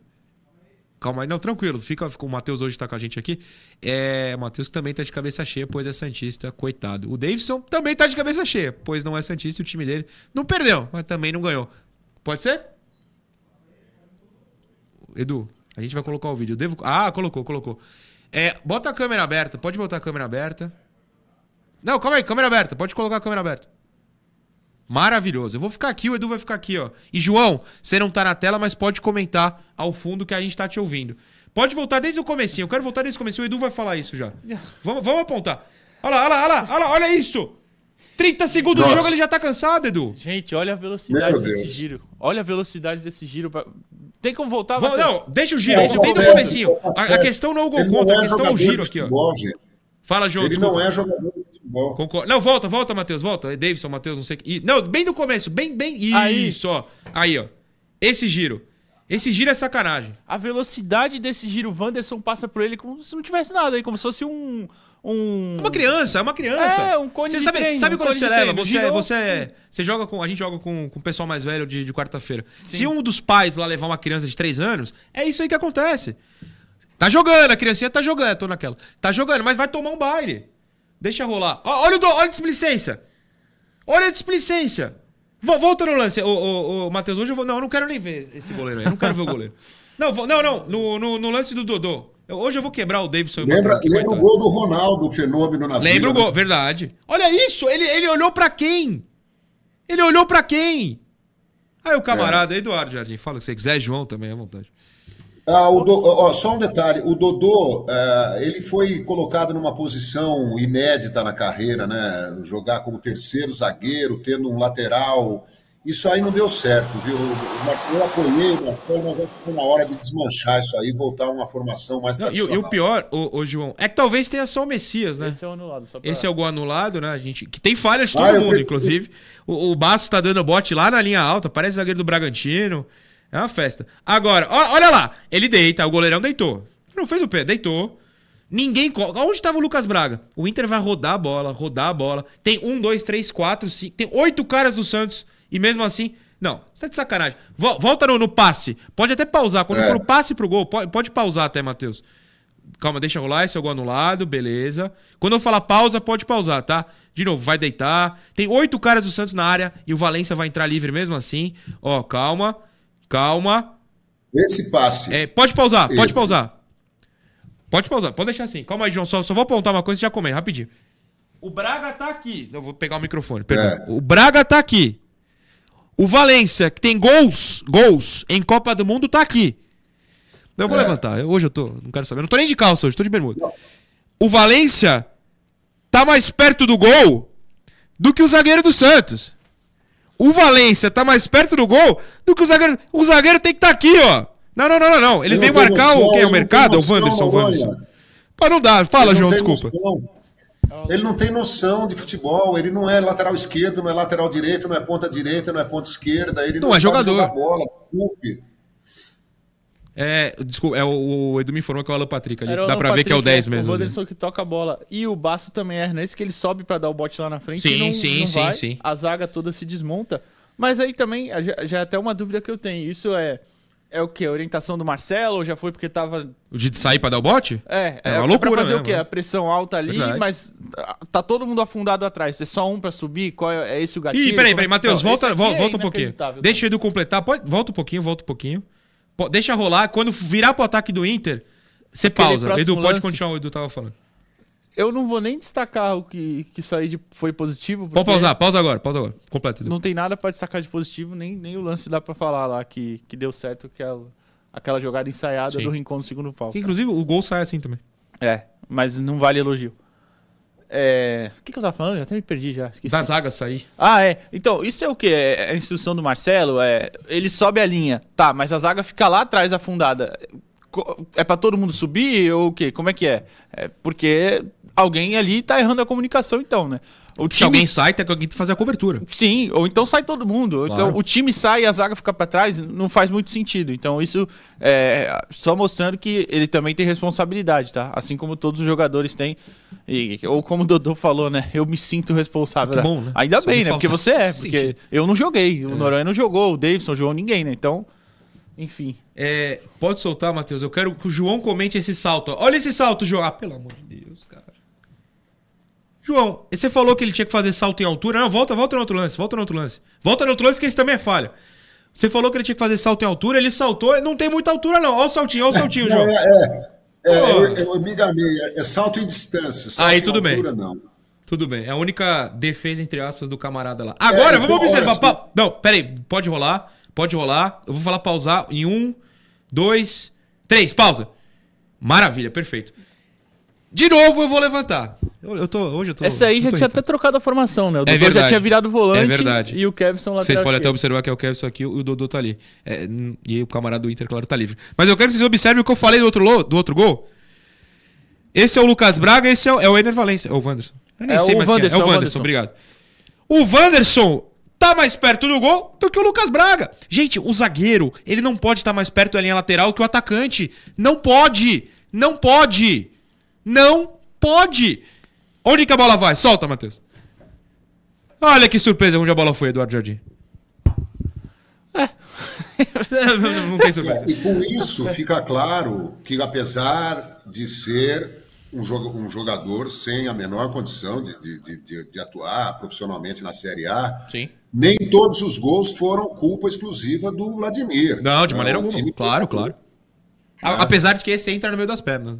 Calma aí, não, tranquilo. Fica, fica- o Matheus hoje tá com a gente aqui. É, Matheus que também tá de cabeça cheia, pois é Santista, coitado. O Davidson também tá de cabeça cheia, pois não é Santista e o time dele não perdeu, mas também não ganhou. Pode ser? Edu, a gente vai colocar o vídeo. Eu devo... Ah, colocou, colocou. É, bota a câmera aberta, pode botar a câmera aberta. Não, calma aí, câmera aberta, pode colocar a câmera aberta. Maravilhoso. Eu vou ficar aqui, o Edu vai ficar aqui, ó. E João, você não tá na tela, mas pode comentar ao fundo que a gente tá te ouvindo. Pode voltar desde o comecinho. Eu quero voltar desde o comecinho. O Edu vai falar isso já. Vamos, vamos apontar. Olha lá, olha lá, olha lá, olha lá, olha isso. 30 segundos Nossa. do jogo, ele já tá cansado, Edu. Gente, olha a velocidade desse giro. Olha a velocidade desse giro. pra- Tem como voltar? Vamos- não, deixa o giro, Não, do não, comecinho. A, a questão não é o gol contra, a é questão é o giro aqui, ó. futebol. Fala, João, Ele desculpa. não é jogador futebol. Concordo. Não, volta, volta, Matheus, volta. É Davidson, Matheus, não sei o que. Ih, Não, bem do começo, bem, bem. Aí. Isso, ó. Aí, ó. Esse giro. Esse giro é sacanagem. A velocidade desse giro, o Wanderson passa por ele como se não tivesse nada aí, como se fosse um. Um... É uma criança, é uma criança. É, um cone Você de sabe, treino, sabe um quando você leva? treino. Você, Girou. você, você joga com. A gente joga com, com o pessoal mais velho de, de quarta-feira. Se um dos pais lá levar uma criança de 3 anos, é isso aí que acontece. Tá jogando, a criancinha tá jogando, eu tô naquela. Tá jogando, mas vai tomar um baile. Deixa rolar. Ó, olha o do, olha a displicência. Olha a displicência. Vo- Volta no lance, ô, ô, ô, Matheus. Hoje eu vou. Não, eu não quero nem ver esse goleiro aí. Eu não quero ver o goleiro. Não, vou- não, não. No, no, no lance do Dodô. Eu- hoje eu vou quebrar o Davidson o Lembra, Matheus lembra o gol do Ronaldo, o fenômeno na Lembra o vida, gol, verdade. Olha isso, ele, ele olhou pra quem? Ele olhou pra quem? Aí o camarada, Eduardo Jardim, fala o que você quiser, João também, à vontade. Ah, o Do- ó, só um detalhe, o Dodô, eh, ele foi colocado numa posição inédita na carreira, né? Jogar como terceiro zagueiro, tendo um lateral. Isso aí não deu certo, viu? O Marcelo, eu apoiei o Marcelo, mas acho que foi na hora de desmanchar isso aí, voltar a uma formação mais Não, e, o- e tradicional. o pior, ô, ô, João, é que talvez tenha só o Messias, né? Esse é o anulado, só pra... Esse é o gol anulado, né? A gente, que tem falhas de todo Ah, mundo, pensei- inclusive. O, o Basso tá dando bote lá na linha alta, parece zagueiro do Bragantino. É uma festa. Agora, ó- olha lá, ele deita, o goleirão deitou. Não fez o pé, deitou. Ninguém. Onde tava o Lucas Braga? O Inter vai rodar a bola, rodar a bola. Tem um, dois, três, quatro, cinco. Tem oito caras do Santos. E mesmo assim. Não, você tá de sacanagem. Vol- Volta no, no passe. Pode até pausar. Quando É. for o passe pro gol, pode, pode pausar até, Matheus. Calma, deixa rolar, esse é o gol anulado, beleza. Quando eu falar pausa, pode pausar, tá? De novo, vai deitar. Tem oito caras do Santos na área e o Valência vai entrar livre mesmo assim. Ó, calma, calma. Esse passe. É, pode pausar, pode pausar. Pode pausar, pode deixar assim. Calma aí, João, só, só vou apontar uma coisa e já comenta, rapidinho. O Braga tá aqui. Eu vou pegar o microfone. É. O Braga tá aqui. O Valência, que tem gols, gols em Copa do Mundo, tá aqui. Eu vou É. levantar. Hoje eu tô. Não quero saber. Eu não tô nem de calça hoje, tô de bermuda. O Valência tá mais perto do gol do que o zagueiro do Santos. O Valência tá mais perto do gol do que o zagueiro. O zagueiro tem que estar aqui, ó. Não, não, não, não, não. Ele tem marcar noção, o quem? É o mercado? O noção, Wanderson, o. Wanderson. Pô, não dá. Fala, João, não tem desculpa. noção. Ele não tem noção de futebol, ele não é lateral esquerdo, não é lateral direito, não é ponta direita, não é ponta esquerda, ele Não não, é jogador. bola, desculpe. É, desculpa, é o, o Edu me informou que é o Alan Patrick ali. Dá Alan pra ver que é o Patrick, 10 mesmo. O. Wanderson que toca a bola. E o Baço também é nesse que ele sobe pra dar o bote lá na frente Sim, não, sim, não sim, vai. sim. A zaga toda se desmonta. Mas aí também, já, já é até uma dúvida que eu tenho. Isso é, é o quê? A orientação do Marcelo? Ou já foi porque tava... O de sair pra dar o bote? É, É é, uma é loucura pra fazer mesmo, o quê? né? A pressão alta ali, Verdade. mas ah, tá todo mundo afundado atrás. É só um pra subir? Qual é, é esse o gatilho? Ih, peraí, peraí, é- Matheus, volta, volta, é volta um pouquinho. Deixa o Edu completar. Pode, volta um pouquinho, volta um pouquinho. Deixa rolar. Quando virar pro ataque do Inter, você Aquele pausa. Edu, pode lance. continuar o Edu tava falando. Eu não vou nem destacar o que, que isso aí de- foi positivo. Pode pausar, pausa agora, pausa agora. Completa, Edu. Não tem nada pra destacar de positivo, nem, nem o lance dá pra falar lá que, que deu certo, que é aquela jogada ensaiada Sim. do Rincon no segundo pau. Que, Inclusive, o gol sai assim também. É, mas não vale elogio. É... O que, que eu tava falando? Já até me perdi já. Esqueci. Da zaga sair. Ah, é. Então, isso é o quê? É a instrução do Marcelo? É... Ele sobe a linha. Tá, mas a zaga fica lá atrás afundada. É pra todo mundo subir ou o quê? Como é que é? É porque alguém ali tá errando a comunicação, então, né? O Se alguém sai, tem que alguém fazer a cobertura. Sim, ou então sai todo mundo. Ou Claro. Então o time sai e a zaga fica pra trás, não faz muito sentido. Então isso é só mostrando que ele também tem responsabilidade, tá? Assim como todos os jogadores têm. E, ou como o Dodô falou, né? Eu me sinto responsável. Que bom, né? Ainda Só bem, né? falta Porque você é, porque eu não joguei. O Noronha não jogou, o Davidson não jogou ninguém, né? Então, enfim. É, pode soltar, Matheus. Eu quero que o João comente esse salto. ó. Olha esse salto, João. Ah, pelo amor de Deus, cara. João, você falou que ele tinha que fazer salto em altura. Não, volta, volta no outro lance, volta no outro lance. Volta no outro lance, que esse também é falha. Você falou que ele tinha que fazer salto em altura, ele saltou, não tem muita altura, não. Olha o saltinho, olha o saltinho, João. É, Pô. eu, eu me enganei, é, é salto em distância. Salto Aí, em tudo bem. altura, Não. Tudo bem. É a única defesa, entre aspas, do camarada lá. Agora, É, vamos então, observar. pa- Não, peraí. Pode rolar. Pode rolar. Eu vou falar pausar em um, dois, três. Pausa. Maravilha, perfeito. De novo eu vou levantar. Eu, eu tô, hoje eu tô. Essa aí já tinha irritado. até trocado a formação, né? O É Dodô verdade. já tinha virado volante É verdade. e o Kevson lateral. Vocês podem até observar que é o Kevin aqui e o Dodô tá ali. É, e o camarada do Inter, claro, tá livre. Mas eu quero que vocês observem o que eu falei do outro, lo- do outro gol. Esse é o Lucas Braga, esse é o, é o Ener Valência. É o Wanderson. Eu nem É sei o mais quem é. É Wanderson, o é Wanderson, Wanderson. obrigado. O Wanderson tá mais perto do gol do que o Lucas Braga. Gente, o zagueiro, ele não pode estar mais perto da linha lateral que o atacante. Não pode. Não pode. Não pode. Onde que a bola vai? Solta, Matheus. Olha que surpresa onde a bola foi, Eduardo Jardim. É. não, tem surpresa. E com isso fica claro que, apesar de ser um joga- jogador sem a menor condição de, de- de- de- atuar profissionalmente na Série A, Sim. nem todos os gols foram culpa exclusiva do Vladimir. Não, de É, maneira o alguma. Claro, claro. A- Apesar de que esse entra no meio das pernas.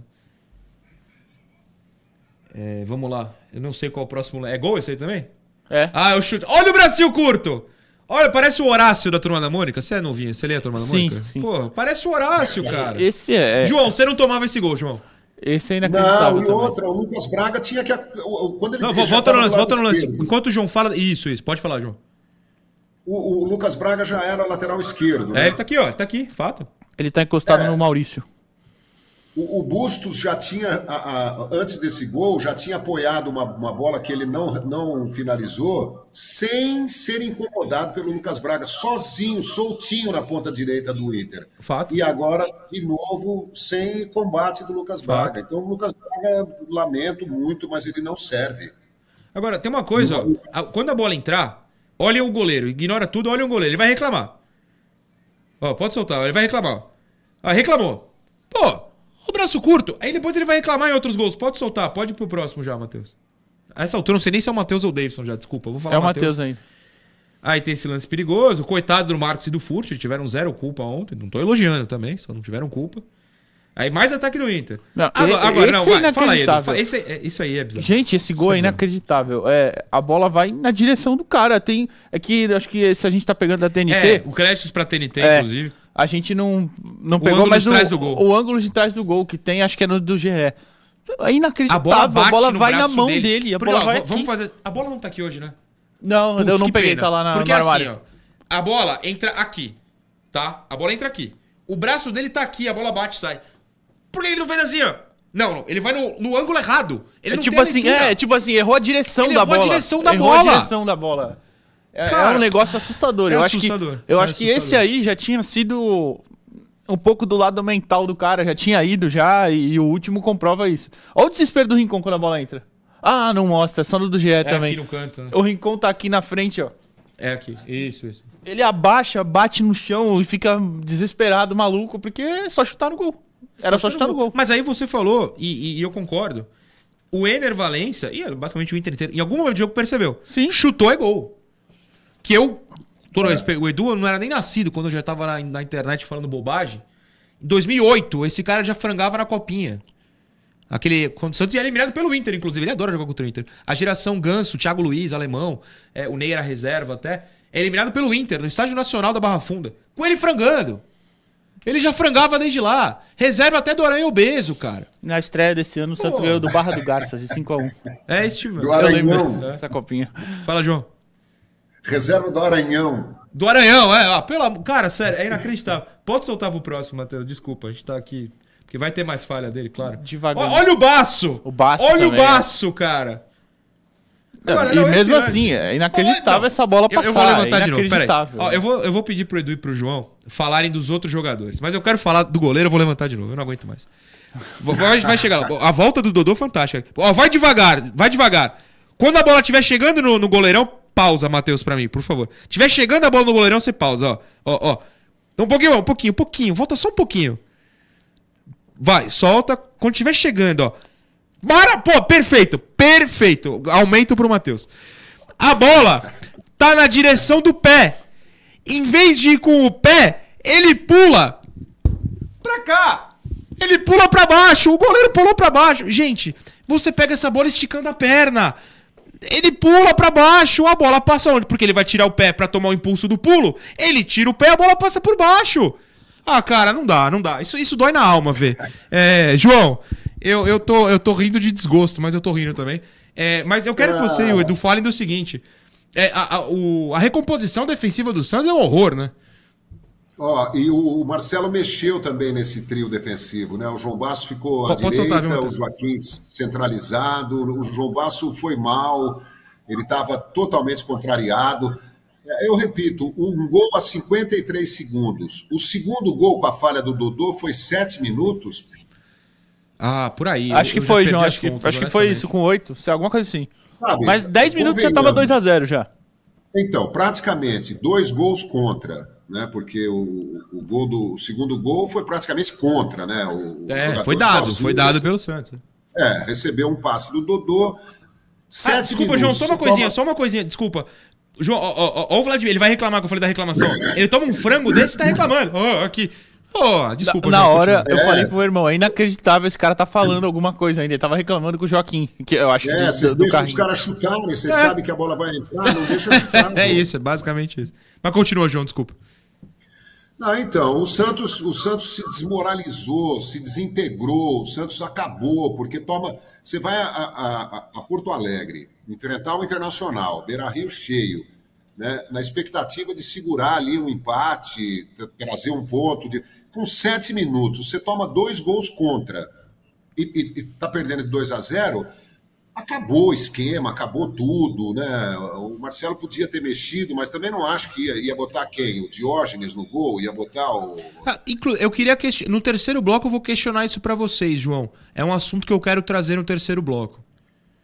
É, vamos lá. Eu não sei qual o próximo. É gol esse aí também? É. Ah, eu chuto. Olha o Brasil curto! Olha, parece o Horácio da Turma da Mônica. Você é novinho? Você lê a Turma da Sim, Mônica? sim. Pô, parece o Horácio, cara. Esse é. João, você não tomava esse gol, João. Esse é inacreditável. Não, e também. outra, o Lucas Braga tinha que. Quando ele Não, volta no lance, volta no lance. esquerdo, Enquanto o João fala. Isso, isso. Pode falar, João. O, o Lucas Braga já era lateral esquerdo. É, né? ele tá aqui, ó. Ele tá aqui, fato. Ele tá encostado no Maurício. O, o Bustos já tinha, a- a- antes desse gol, já tinha apoiado uma, uma bola que ele não, não finalizou, sem ser incomodado pelo Lucas Braga, sozinho, soltinho na ponta direita do Inter. Fato. E agora, de novo, sem combate do Lucas Braga. Então, o Lucas Braga, lamento muito, mas ele não serve. Agora, tem uma coisa, ó. Quando a bola entrar, olha o goleiro. Ignora tudo, olha o goleiro. Ele vai reclamar. Ó, pode soltar. Ele vai reclamar. ó. Ah, reclamou. Pô, braço curto. Aí depois ele vai reclamar em outros gols. Pode soltar. Pode ir pro próximo já, Matheus. A essa altura, não sei nem se é o Matheus ou o Davidson já. Desculpa, vou falar É o Matheus ainda. Aí tem esse lance perigoso. Coitado do Marcos e do Furt. Tiveram zero culpa ontem. Não tô elogiando também, só não tiveram culpa. Aí mais ataque do Inter. Não, agora, e- agora não, esse é vai, fala aí, Edu. inacreditável. Fa- esse é- isso aí é bizarro. Gente, esse gol é é inacreditável. É, a bola vai na direção do cara. Tem, é que acho que se a gente tá pegando da TNT, É, o créditos pra TNT, É. inclusive. A gente não, não O pegou mais o, o ângulo de trás do gol que tem, acho que é no do GE. É A inacreditável. bola bate a bola vai na mão dele. a Porque, bola ó, vai Vamos aqui. fazer... A bola não tá aqui hoje, né? Não, Putz, eu não peguei, pena. tá lá na, Porque no assim, ó, a bola entra aqui, tá? A bola entra aqui. O braço dele tá aqui, a bola bate e sai. Por que ele não fez assim, ó? Não, não, ele vai no, no ângulo errado. Ele É tipo a assim, leitura. é, tipo assim, errou a direção Ele da errou a bola. direção da errou a bola. direção da bola. É, Cara, é um negócio assustador. é eu assustador. acho que, eu É acho que esse aí já tinha sido um pouco do lado mental do cara, já tinha ido já, e, e o último comprova isso. Olha o desespero do Rincon quando a bola entra. Ah, não mostra, é só no do GE É também. aqui no canto, né? O Rincon tá aqui na frente, ó. É aqui. Isso, isso. Ele abaixa, bate no chão e fica desesperado, maluco, porque é só chutar no gol. Era só chutar no gol. Mas aí você falou, e, e- e eu concordo, o Ener Valência, e é basicamente o Inter inteiro, em algum momento do jogo percebeu. Sim. Chutou é gol. Que eu, toda vez, o Edu não era nem nascido quando eu já tava na, na internet falando bobagem. Em 2008, esse cara já frangava na copinha. Aquele. Quando o Santos ia eliminado pelo Inter, inclusive. Ele adora jogar contra o Inter. A geração Ganso, Thiago Luiz, alemão, é, o Ney era reserva até. É eliminado pelo Inter, no Estádio Nacional da Barra Funda. Com ele frangando. Ele já frangava desde lá. Reserva até do Aranha Obeso, cara. Na estreia desse ano, o Santos ganhou do Barra do Garças de 5x1. É esse time. Do Aranhão. dessa copinha. Fala, João. Reserva do Aranhão. Do Aranhão, é. Ó, pelo amor- Cara, sério, é inacreditável. Pode soltar pro próximo, Matheus. Desculpa, a gente tá aqui. Porque vai ter mais falha dele, claro. Devagar. Olha o baço! O Baço Olha o também, é. baço, cara! Agora, e não, mesmo esse assim, é inacreditável Ó, essa bola eu- passar. Eu vou levantar é de novo, peraí. Ó, eu, vou, eu vou pedir pro Edu e pro João falarem dos outros jogadores. Mas eu quero falar do goleiro, eu vou levantar de novo. Eu não aguento mais. Vai, vai chegar lá. A volta do Dodô é fantástica. Ó, vai devagar, vai devagar. Quando a bola estiver chegando no, no goleirão, pausa, Matheus, pra mim, por favor. Tiver chegando a bola no goleirão, você pausa, ó. Ó, ó. Então, um pouquinho, um pouquinho, um pouquinho. Volta só um pouquinho. Vai, solta. Quando estiver chegando, ó. Mara, pô, perfeito, perfeito. Aumento pro Matheus. A bola tá na direção do pé. Em vez de ir com o pé, ele pula pra cá. Ele pula pra baixo. O goleiro pulou pra baixo. Gente, você pega essa bola esticando a perna. Ele pula pra baixo. A bola passa onde? Porque ele vai tirar o pé pra tomar o impulso do pulo. Ele tira o pé, a bola passa por baixo. Ah, cara, não dá, não dá. Isso, isso dói na alma ver. É, João, eu, eu, tô, eu tô rindo de desgosto, mas eu tô rindo também. É, mas eu quero que você e o Edu falem do seguinte: é, a, a- o- a recomposição defensiva do Santos é um horror, né? Ó, e o Marcelo mexeu também nesse trio defensivo, né? O João Basso ficou à Pode- pode soltar, viu, direita, o? Joaquim centralizado, o João Basso foi mal, ele estava totalmente contrariado. É, Eu repito, um gol a 53 segundos. O segundo gol com a falha do Dodô foi 7 minutos. Ah, por aí. Acho que Eu foi, João. Acho que, contas, acho que foi isso, com 8, se alguma coisa assim. Sabe? Mas 10 minutos já tava Convenhamos. 2x0 já. Então, praticamente dois gols contra, né? Porque o, o gol do o segundo gol foi praticamente contra, né? O, É, foi dado, sozinho, foi dado pelo Santos. É, recebeu um passe do Dodô. Sete Ah, desculpa, minutos, João, só uma coisinha, toma- só uma coisinha, desculpa. João, ó, ó, ó, o Vladimir, ele vai reclamar que eu falei da reclamação. Ele toma um frango desse e tá reclamando. Ó, aqui. Pô, desculpa, Na João, hora, continua. eu É. falei pro meu irmão, é inacreditável esse cara tá falando alguma coisa ainda. Ele tava reclamando com o Joaquim, que eu acho que É, vocês do deixam os caras chutarem, vocês sabem que a bola vai entrar, não deixa chutar. É pô. isso, é basicamente isso. Mas continua, João, desculpa. Não, então, o Santos, o Santos se desmoralizou, se desintegrou, o Santos acabou, porque toma. Você vai a, a- a- Porto Alegre, enfrentar o Internacional, Beira Rio cheio, né, na expectativa de segurar ali um empate, tra- trazer um ponto. De, com sete minutos, você toma dois gols contra e está perdendo de 2 a 0, acabou o esquema, acabou tudo, né? O Marcelo podia ter mexido, mas também não acho que ia, ia botar quem? O Diógenes no gol? Ia botar o. Ah, inclu- eu queria question... No terceiro bloco eu vou questionar isso pra vocês, João. É um assunto que eu quero trazer no terceiro bloco.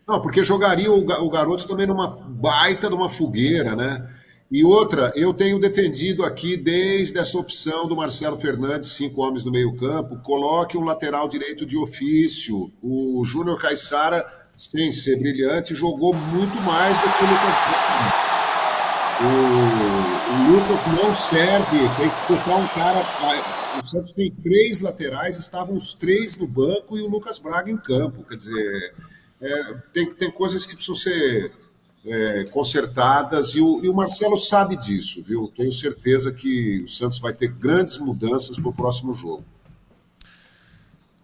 Não, porque jogaria o, o garoto também numa baita de uma fogueira, né? E outra, eu tenho defendido aqui desde essa opção do Marcelo Fernandes, cinco homens no meio-campo, coloque um lateral direito de ofício. O Júnior Caixara, sem ser brilhante, jogou muito mais do que o Lucas Braga. O, o Lucas não serve, tem que botar um cara. o Santos tem três laterais, estavam os três no banco e o Lucas Braga em campo. Quer dizer, é, tem, tem coisas que precisam ser é, consertadas e o, e o, Marcelo sabe disso, viu? Tenho certeza que o Santos vai ter grandes mudanças para o próximo jogo.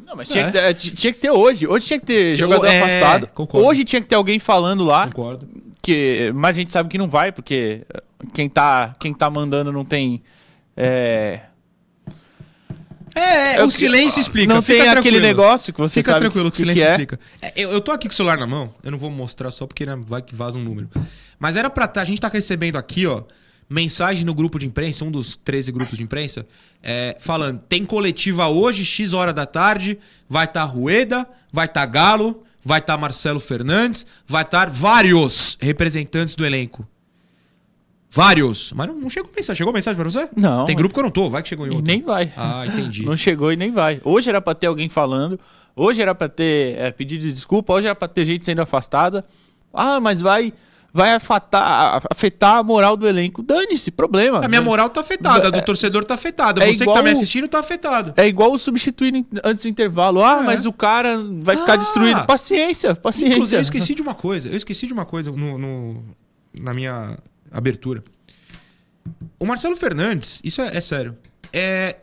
Não, mas tinha, é. que, tinha, que ter hoje. Hoje tinha que ter jogador é, afastado. Concordo. Hoje tinha que ter alguém falando lá. Concordo. Que, mas a gente sabe que não vai, porque quem tá, quem tá mandando não tem. É, é, é o silêncio explica. Não tem tranquilo. aquele negócio que você Fica sabe tranquilo, que, o silêncio que é. explica. É, eu, eu tô aqui com o celular na mão, eu não vou mostrar só porque né, vai que vaza um número. Mas era pra tá, a gente tá recebendo aqui, ó, mensagem no grupo de imprensa, um dos 13 grupos de imprensa, é, falando: tem coletiva hoje, X hora da tarde, vai estar tá Rueda, vai estar tá Galo, vai estar tá Marcelo Fernandes, vai estar tá vários representantes do elenco. Vários. Mas não, chegou mensagem. Chegou mensagem pra você? Não. Tem grupo que eu não tô, vai que chegou em outro. nem vai. Ah, entendi. Não chegou e nem vai. Hoje era pra ter alguém falando, hoje era pra ter é, pedido de desculpa, hoje era pra ter gente sendo afastada. Ah, mas vai vai afetar, afetar a moral do elenco. Dane-se, problema. A minha moral tá afetada, a do é, torcedor tá afetada. É Você que tá me assistindo tá afetado. É igual o substituir antes do intervalo. Ah, é. mas o cara vai ficar ah, destruído. Paciência, paciência. Inclusive, eu esqueci de uma coisa. Eu esqueci de uma coisa no, no na minha abertura. O Marcelo Fernandes, isso é, é, sério. É,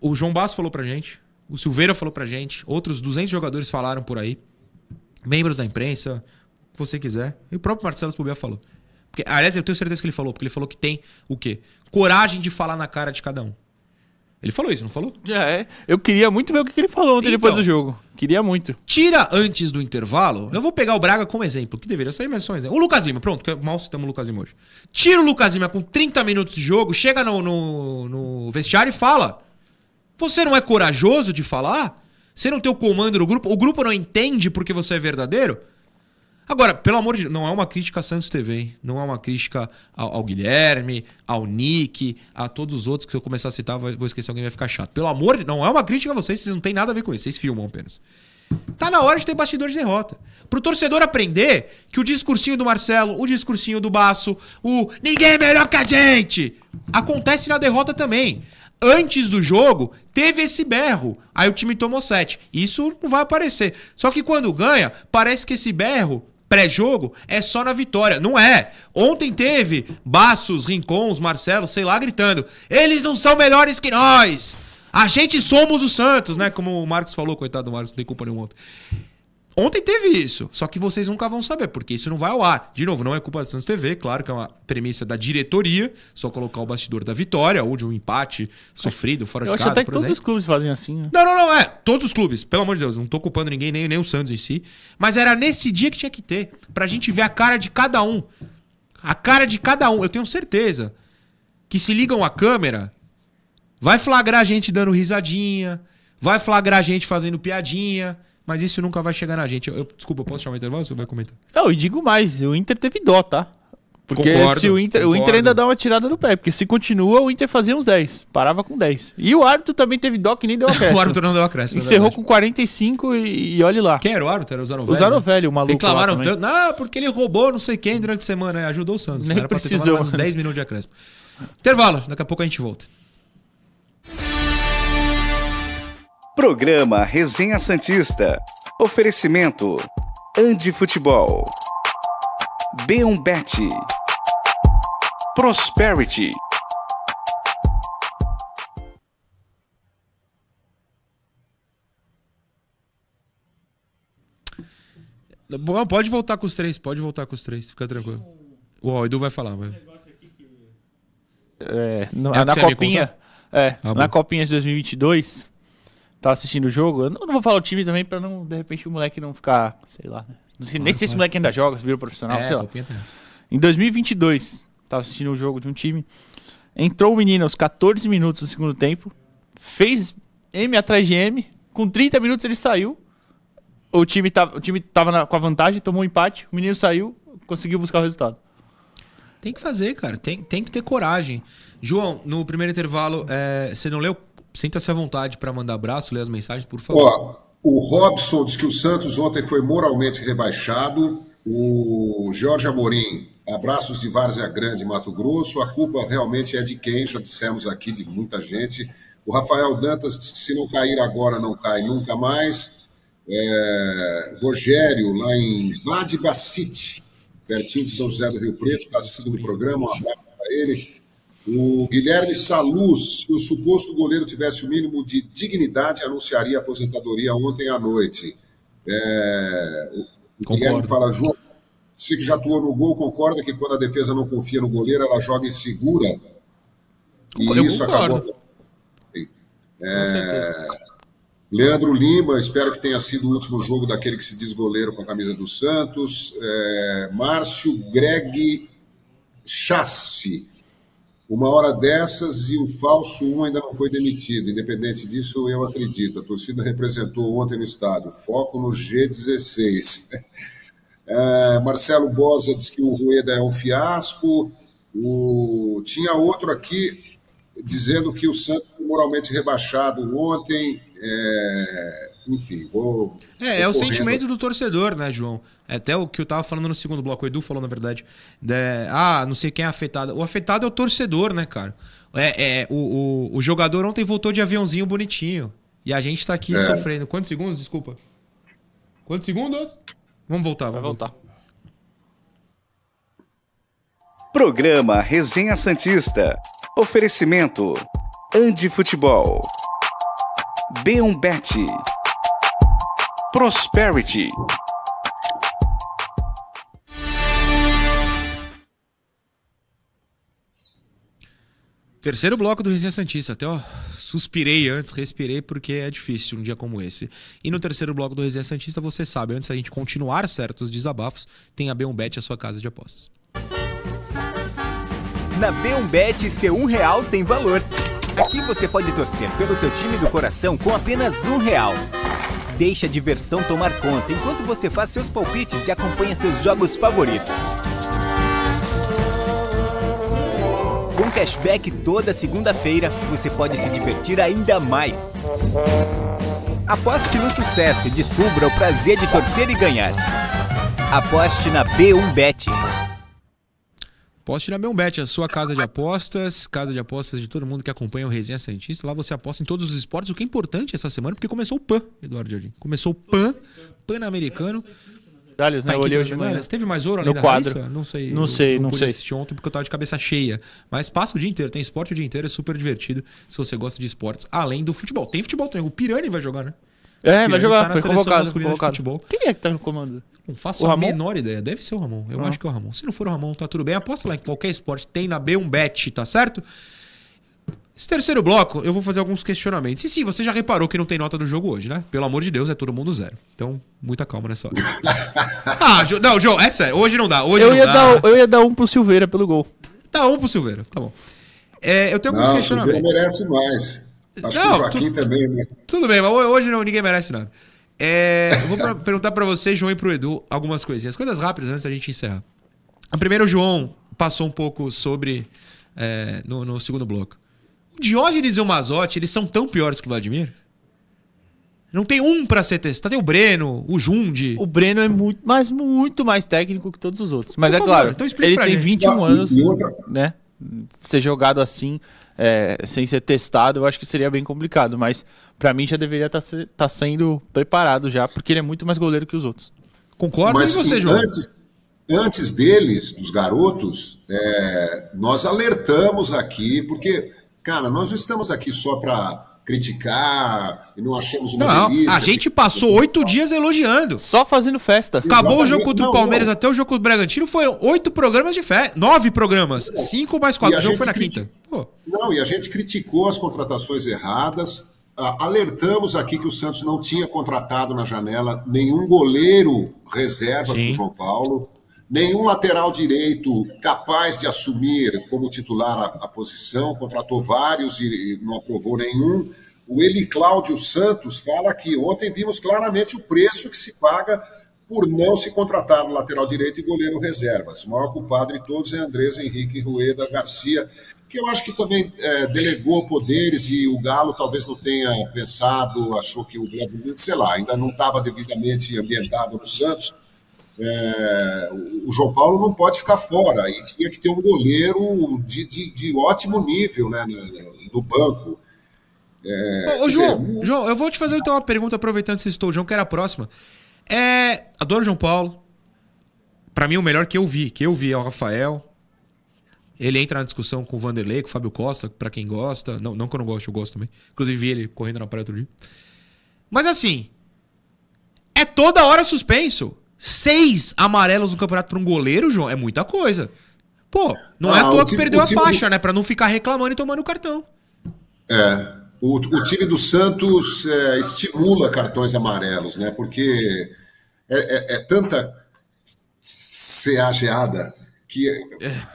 o João Basso falou pra gente, o Silveira falou pra gente, outros 200 jogadores falaram por aí, membros da imprensa, você quiser. E o próprio Marcelo Spubia falou. Porque, aliás, eu tenho certeza que ele falou, porque ele falou que tem o quê? Coragem de falar na cara de cada um. Ele falou isso, não falou? Já é. Eu queria muito ver o que ele falou ontem então, depois do jogo. Queria muito. Tira antes do intervalo. Eu vou pegar o Braga como exemplo, que deveria sair, mas só um exemplo. O Lucas Lima, pronto, que mal citamos o Lucas Lima hoje. Tira o Lucas Lima com 30 minutos de jogo, chega no, no, no vestiário e fala. Você não é corajoso de falar? Você não tem o comando do grupo? O grupo não entende porque você é verdadeiro? Agora, pelo amor de Deus, não é uma crítica a Santos TV, hein? Não é uma crítica ao, ao, Guilherme, ao Nick, a todos os outros que eu começar a citar, vou esquecer alguém vai ficar chato. Pelo amor de não é uma crítica a vocês, vocês não tem nada a ver com isso, vocês filmam apenas. Tá na hora de ter bastidor de derrota. Pro torcedor aprender que o discursinho do Marcelo, o discursinho do Baço, o ninguém é melhor que a gente, acontece na derrota também. Antes do jogo, teve esse berro. Aí o time tomou 7. Isso não vai aparecer. Só que quando ganha, parece que esse berro pré-jogo é só na vitória. Não é. Ontem teve Bassos, Rincons, Marcelo, sei lá, gritando: eles não são melhores que nós. A gente somos o Santos, né? Como o Marcos falou, coitado do Marcos, não tem culpa nenhuma ontem. Ontem teve isso, só que vocês nunca vão saber, porque isso não vai ao ar. De novo, não é culpa da Santos TV, claro que é uma premissa da diretoria, só colocar o bastidor da vitória ou de um empate sofrido fora Eu de casa. Eu acho até que todos exemplo. os clubes fazem assim, né? Não, não, não, é. Todos os clubes, pelo amor de Deus, não tô culpando ninguém, nem, nem o Santos em si. Mas era nesse dia que tinha que ter, pra gente ver a cara de cada um. A cara de cada um. Eu tenho certeza que se ligam a câmera, vai flagrar a gente dando risadinha, vai flagrar a gente fazendo piadinha mas isso nunca vai chegar na gente. Eu, eu, desculpa, posso chamar o intervalo? Você vai comentar? Não, e digo mais, o Inter teve dó, tá? Porque concordo, se o Inter, o Inter ainda dá uma tirada no pé, porque se continua, o Inter fazia uns 10, parava com 10. E o árbitro também teve dó que nem deu acréscimo. o árbitro não deu acréscimo. É Encerrou com 45 e, e olhe lá. Quem era o árbitro? Era o Zanovelli? O Zanovelli, o maluco Reclamaram tanto. Ah, porque ele roubou não sei quem durante a semana. Ajudou o Santos. Nem era precisou. Pra ter 10 minutos de acréscimo. Intervalo, daqui a pouco a gente volta. Programa Resenha Santista. Oferecimento: Andi Futebol, B1Bet, Prosperity. Bom, pode voltar com os três, pode voltar com os três, fica tranquilo. O Edu vai falar, vai. É, no, é na copinha, é, ah, na copinha de 2022, tava assistindo o jogo. Eu não, não, vou falar o time também pra não, de repente, o moleque não ficar, sei lá, né? Não sei, nem sei se esse moleque ainda joga, se virou profissional, é, sei lá. Em 2022, tava assistindo o um jogo de um time. Entrou o menino aos 14 minutos do segundo tempo, fez M atrás de M, com 30 minutos ele saiu. O time tava, o time tava na, com a vantagem, tomou um empate, o menino saiu, conseguiu buscar o resultado. Tem que fazer, cara. Tem, tem que ter coragem. João, no primeiro intervalo, é, você não leu Sinta-se à vontade para mandar abraço, ler as mensagens, por favor. Ó, o Robson diz que o Santos ontem foi moralmente rebaixado. O Jorge Amorim, abraços de Várzea Grande, Mato Grosso. A culpa realmente é de quem? Já dissemos aqui, de muita gente. O Rafael Dantas disse que se não cair agora, não cai nunca mais. É, Rogério, lá em Badibacite, pertinho de São José do Rio Preto, está assistindo o programa, um abraço para ele. O Guilherme Saluz, se o suposto goleiro tivesse o mínimo de dignidade, anunciaria a aposentadoria ontem à noite. É, o Guilherme fala, João, você que já atuou no gol, concorda que quando a defesa não confia no goleiro, ela joga insegura? E Eu isso concordo. acabou. É, Leandro Lima, espero que tenha sido o último jogo daquele que se diz goleiro com a camisa do Santos. É, Márcio Greg Chassi. Uma hora dessas e o falso 1 ainda não foi demitido. Independente disso, eu acredito. A torcida representou ontem no estádio. Foco no G16. É, Marcelo Bosa diz que o Rueda é um fiasco. O... Tinha outro aqui dizendo que o Santos foi moralmente rebaixado ontem. É, Enfim, vou. É, é o correndo. sentimento do torcedor, né, João? É Até o que eu tava falando no segundo bloco, o Edu falou, na verdade. ah, não sei quem é afetado. O afetado é o torcedor, né, cara? É, é, o, o, o jogador ontem voltou de aviãozinho bonitinho. E a gente tá aqui É. sofrendo. Quantos segundos? Desculpa. Quantos segundos? Vamos voltar, Vai vamos voltar. voltar. Programa Resenha Santista. Oferecimento: Andi Futebol. B1Bet. Prosperity. Terceiro bloco do Resenha Santista. Até, ó, suspirei antes, respirei, porque é difícil um dia como esse. E no terceiro bloco do Resenha Santista, você sabe, antes da gente continuar certos desabafos, tem a B1Bet, a sua casa de apostas. Na B1Bet, seu um real tem valor. Aqui você pode torcer pelo seu time do coração com apenas um real. Deixe a diversão tomar conta enquanto você faz seus palpites e acompanha seus jogos favoritos. Com cashback toda segunda-feira, você pode se divertir ainda mais. Aposte no sucesso e descubra o prazer de torcer e ganhar. Aposte na B1Bet. Poste na Bembet, a sua casa de apostas, casa de apostas de todo mundo que acompanha o Resenha Santista. Lá você aposta em todos os esportes, o que é importante essa semana, porque começou o PAN, Eduardo Jardim. Começou o PAN, Pan-Americano. Medalhas, né? Tá Eu em olhei quinta hoje de manhã. Teve mais ouro No quadro. Raíssa? Não sei. Não eu sei, não pude sei. assistir ontem porque eu tava de cabeça cheia. Mas passa o dia inteiro, tem esporte o dia inteiro, é super divertido se você gosta de esportes, além do futebol. Tem futebol também, o Pirani vai jogar, né? É, vai jogar, tá na foi seleção convocado. convocado. futebol. Quem é que tá no comando? Não faço O a Ramon? menor ideia. Deve ser o Ramon. Eu Ah. acho que é o Ramon. Se não for o Ramon, tá tudo bem. Aposta lá em qualquer esporte. Tem na B1Bet, tá certo? Esse terceiro bloco, eu vou fazer alguns questionamentos. E sim, você já reparou que não tem nota do jogo hoje, né? Pelo amor de Deus, é todo mundo zero. Então, muita calma nessa hora. ah, Jo- não, João, é sério. Hoje não dá. Hoje Eu não ia, dá. dar, eu ia dar um pro Silveira pelo gol. Dá um pro Silveira. Tá bom. É, eu tenho alguns Não, o Silveira questionamentos. merece mais. Acho Não, que o Joaquim também, né? Tudo bem, mas hoje não, ninguém merece nada. É, eu vou pra- perguntar pra você, João, e pro Edu algumas coisinhas. Coisas rápidas antes da gente encerrar. A primeira, o João passou um pouco sobre é, no, no segundo bloco. O Diógenes e o Mazotti, eles são tão piores que o Vladimir? Não tem um pra ser testado. Tem o Breno, o Jundi. O Breno é muito, mas muito mais técnico que todos os outros. Mas Por é favor, claro, então ele pra tem gente. 21 Não, e- anos, né? Ser jogado assim, é, sem ser testado, eu acho que seria bem complicado. Mas pra mim já deveria estar sendo preparado já, porque ele é muito mais goleiro que os outros. Concorda? Mas e você, João? antes, antes deles, dos garotos, é, nós alertamos aqui, porque, cara, nós não estamos aqui só para criticar e não achamos uma Não, delícia. a gente passou oito dias elogiando. Só fazendo festa. Acabou o Exatamente. jogo contra o Não, Palmeiras não. até o jogo contra o Bragantino, foram oito programas de fé. Nove programas. Cinco mais quatro. O jogo foi na critica- quinta. Pô, Não, e a gente criticou as contratações erradas. ah, Alertamos aqui que o Santos não tinha contratado na janela nenhum goleiro reserva para Sim. o João Paulo, nenhum lateral direito capaz de assumir como titular a, a posição, contratou vários e, e não aprovou nenhum. O Eli Cláudio Santos fala que ontem vimos claramente o preço que se paga por não se contratar lateral direito e goleiro reservas. O maior culpado de todos é Andrés Henrique Rueda Garcia, que eu acho que também é, delegou poderes e o Galo talvez não tenha pensado, achou que o Vladimir, sei lá, ainda não estava devidamente ambientado no Santos. É, o João Paulo não pode ficar fora e tinha que ter um goleiro de, de, de ótimo nível né, no, no banco. É, ô, ô João, dizer, João, eu vou te fazer então uma pergunta, aproveitando que você estou, o João, que era a próxima. É, adoro João Paulo. Para mim, o melhor que eu vi, que eu vi é o Rafael. Ele entra na discussão com o Vanderlei, com o Fábio Costa, para quem gosta. Não, não que eu não gosto, eu gosto também. Inclusive, vi ele correndo na praia outro dia. Mas assim, é toda hora suspenso. Seis amarelos no campeonato para um goleiro, João, é muita coisa. Pô, não ah, é à toa que perdeu a faixa, do... né? Para não ficar reclamando e tomando o cartão. É. O, o time do Santos é, estimula cartões amarelos, né? Porque é, é, é tanta ceageada que é.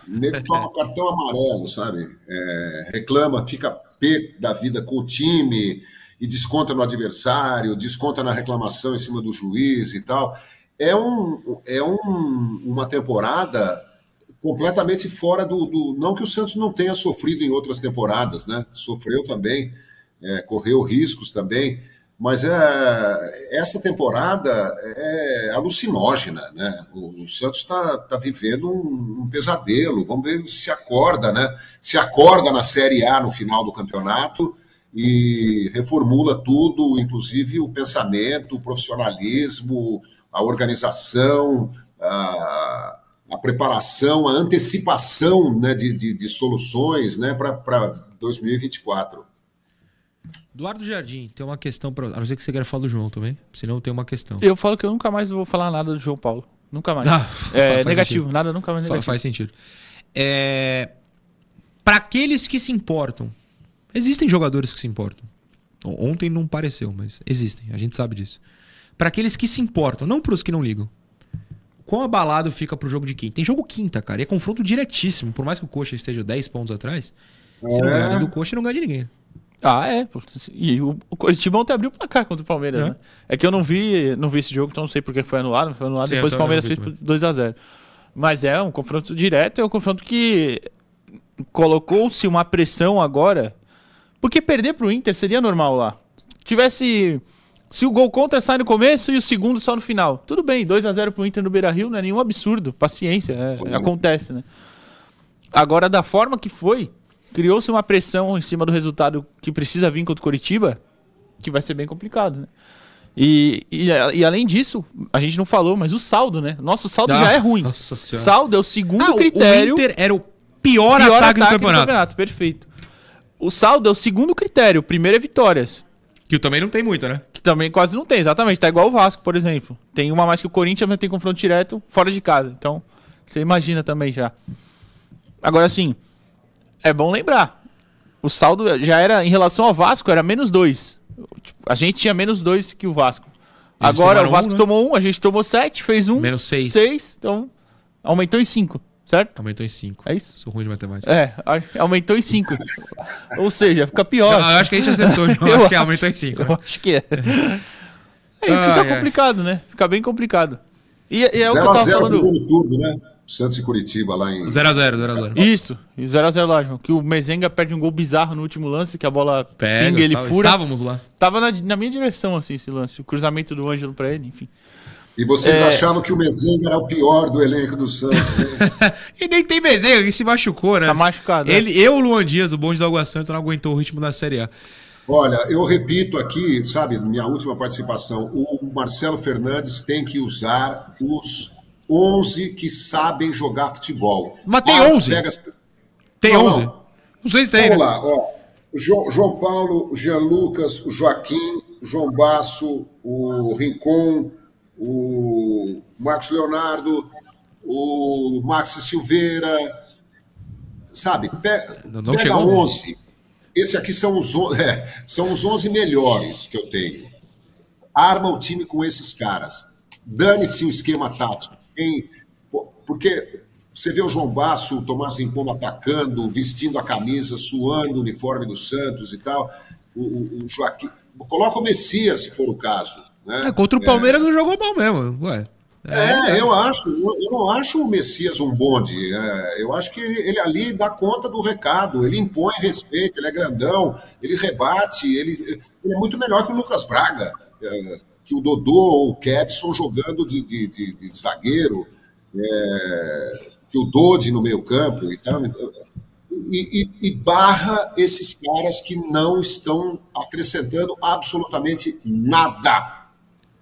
toma cartão amarelo, sabe? É, reclama, fica pé da vida com o time e desconta no adversário, desconta na reclamação em cima do juiz e tal. É, um, é um, uma temporada completamente fora do, do, Não que o Santos não tenha sofrido em outras temporadas, né? Sofreu também, é, correu riscos também, mas é, essa temporada é alucinógena, né? O, o Santos está tá vivendo um, um, pesadelo. Vamos ver se acorda, né? Se acorda na Série A no final do campeonato e reformula tudo, inclusive o pensamento, o profissionalismo, a organização, a, a preparação, a antecipação né, de, de, de soluções né, para 2024. Eduardo Jardim, tem uma questão para. A não ser que você queira falar do João também. Senão tem uma questão. Eu falo que eu nunca mais vou falar nada do João Paulo. Nunca mais. Ah, é negativo, sentido. nada nunca mais negativo. Faz sentido. É... Para aqueles que se importam, existem jogadores que se importam. Ontem não pareceu, mas existem, a gente sabe disso. Para aqueles que se importam, não para os que não ligam. Quão abalado fica pro jogo de quinta? Tem jogo quinta, cara, e é confronto diretíssimo. Por mais que o Coxa esteja 10 pontos atrás, é. se não é. do Coxa, não ganha de ninguém. Ah, é. E o, o Coritiba ontem abriu o placar contra o Palmeiras, é. né? É que eu não vi, não vi esse jogo, então não sei porque foi anulado. Foi anulado, Sim, depois o Palmeiras fez 2x0. Mas é um confronto direto, é um confronto que colocou-se uma pressão agora. Porque perder pro Inter seria normal lá. Tivesse. Se o gol contra sai no começo e o segundo só no final. Tudo bem, 2 a 0 pro Inter no Beira Rio não é nenhum absurdo. Paciência, é, acontece, né? Agora, da forma que foi, criou-se uma pressão em cima do resultado que precisa vir contra o Curitiba, que vai ser bem complicado, né? E, e, e, além disso, a gente não falou, mas o saldo, né? Nosso saldo ah, já é ruim. Nossa saldo é o segundo ah, critério. O Inter era o pior, pior ataque, ataque do, campeonato. do campeonato. Perfeito. O saldo é o segundo critério. O primeiro é vitórias. Que também não tem muita, né? Também quase não tem, exatamente. Tá igual o Vasco, por exemplo. Tem uma mais que o Corinthians, mas tem confronto direto fora de casa. Então, você imagina também já. Agora, assim, é bom lembrar. O saldo já era, em relação ao Vasco, era menos dois. A gente tinha menos dois que o Vasco. Eles Agora o Vasco um, né? tomou um, a gente tomou sete, fez um. Menos seis. Seis, então aumentou em cinco, certo? Aumentou em cinco. É isso? Sou ruim de matemática. É, aumentou em cinco. Ou seja, fica pior. eu acho que a gente acertou, eu, eu acho que aumentou em cinco. Eu acho que é. Aí fica ah, complicado, é. né? Fica bem complicado. E, e é o que eu tava falando. Tudo, né? Santos e Curitiba lá em. 0x0, 0x0. Isso, 0x0 lá, João. Que o Mezenga perde um gol bizarro no último lance, que a bola Pega, pinga, ele estava, fura. Estávamos lá. Tava na, na, minha direção, assim, esse lance. O cruzamento do Ângelo pra ele, enfim. E vocês é... achavam que o Mezenga era o pior do elenco do Santos, né? e nem tem Mezenga, que se machucou, né? Tá machucado. Ele, é. Eu, o Luan Dias, o bonde do Água Santa, não aguentou o ritmo da Série A. Olha, eu repito aqui, sabe, minha última participação, o Marcelo Fernandes tem que usar os 11 que sabem jogar futebol. Mas tem ah, 11? Pega... Tem não, 11? Não. não sei se tem. Vamos né? lá, ó. João, João Paulo, o Jean Lucas, o Joaquim, o João Basso, o Rincon, o Marcos Leonardo, o Max Silveira, sabe? Pe não, não pega chegou, 11. Né? Esse aqui são os, é, são os 11 melhores que eu tenho. Arma o time com esses caras. Dane-se o esquema tático. Quem, porque você vê o João Basso, o Tomás Rincon atacando, vestindo a camisa, suando o uniforme do Santos e tal. O, o, o Joaquim. Coloca o Messias, se for o caso. Né? É, contra o Palmeiras é. não jogou mal mesmo. Ué. É, é, eu acho, eu não acho o Messias um bonde. É, eu acho que ele, ele, ali dá conta do recado, ele impõe respeito, ele é grandão, ele rebate, ele, ele é muito melhor que o Lucas Braga. É, que o Dodô ou o Kepson jogando de, de, de, de zagueiro, é, que o Dodi no meio campo e tal. e, e, e barra esses caras que não estão acrescentando absolutamente nada.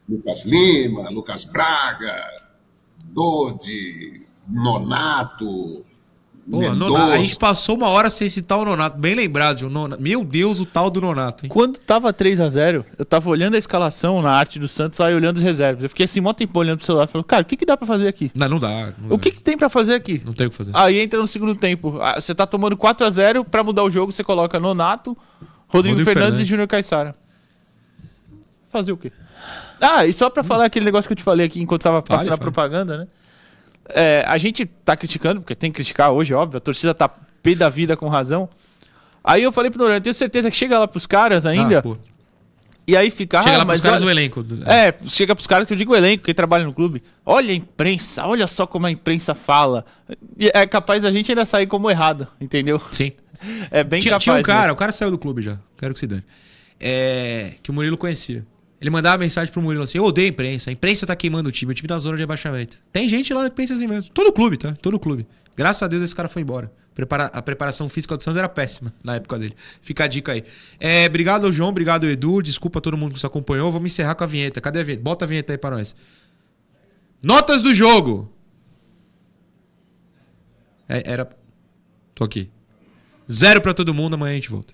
Lucas Lima, Lucas Braga, Dodi, Nonato, Pô, Nonato, a gente passou uma hora sem citar o Nonato. Bem lembrado, de um Nonato. Meu Deus, o tal do Nonato. Hein? Quando tava 3 a 0 eu tava olhando a escalação na arte do Santos, aí olhando os reservas. Eu fiquei assim, mó tempo olhando pro celular. Falei, cara, o que, que dá pra fazer aqui? Não, não dá. Não o que, que tem pra fazer aqui? Não tem o que fazer. Aí entra no segundo tempo. Ah, Você tá tomando 4 a 0 pra mudar o jogo, você coloca Nonato, Rodrigo, Rodrigo Fernandes, Fernandes. e Júnior Caixara. Fazer o quê? Ah, e só pra falar aquele negócio que eu te falei aqui enquanto tava passando a propaganda, né? É, a gente tá criticando, porque tem que criticar hoje, óbvio. A torcida tá pé da vida com razão. Aí eu falei pro Noronha, tenho certeza que chega lá pros caras ainda. Ah, e aí fica. Chega ah, lá pros caras olha- do elenco. É, chega pros caras que eu digo o elenco, quem trabalha no clube. Olha a imprensa, olha só como a imprensa fala. E é capaz da gente ainda sair como errado, entendeu? Sim. É bem Tinha, capaz. tinha um cara, mesmo. o cara saiu do clube já. Quero que se dane. É, que o Murilo conhecia. Ele mandava mensagem pro Murilo assim: Eu odeio a imprensa. A imprensa tá queimando o time. O time tá na zona de abaixamento. Tem gente lá que pensa assim mesmo. Todo clube, tá? Todo clube. Graças a Deus esse cara foi embora. Prepara- a preparação física do Santos era péssima na época dele. Fica a dica aí. É, obrigado, João. Obrigado, Edu. Desculpa todo mundo que nos acompanhou. Vamos encerrar com a vinheta. Cadê a vinheta? Bota a vinheta aí pra nós. Notas do jogo. É, era. Tô aqui. Zero pra todo mundo. Amanhã a gente volta.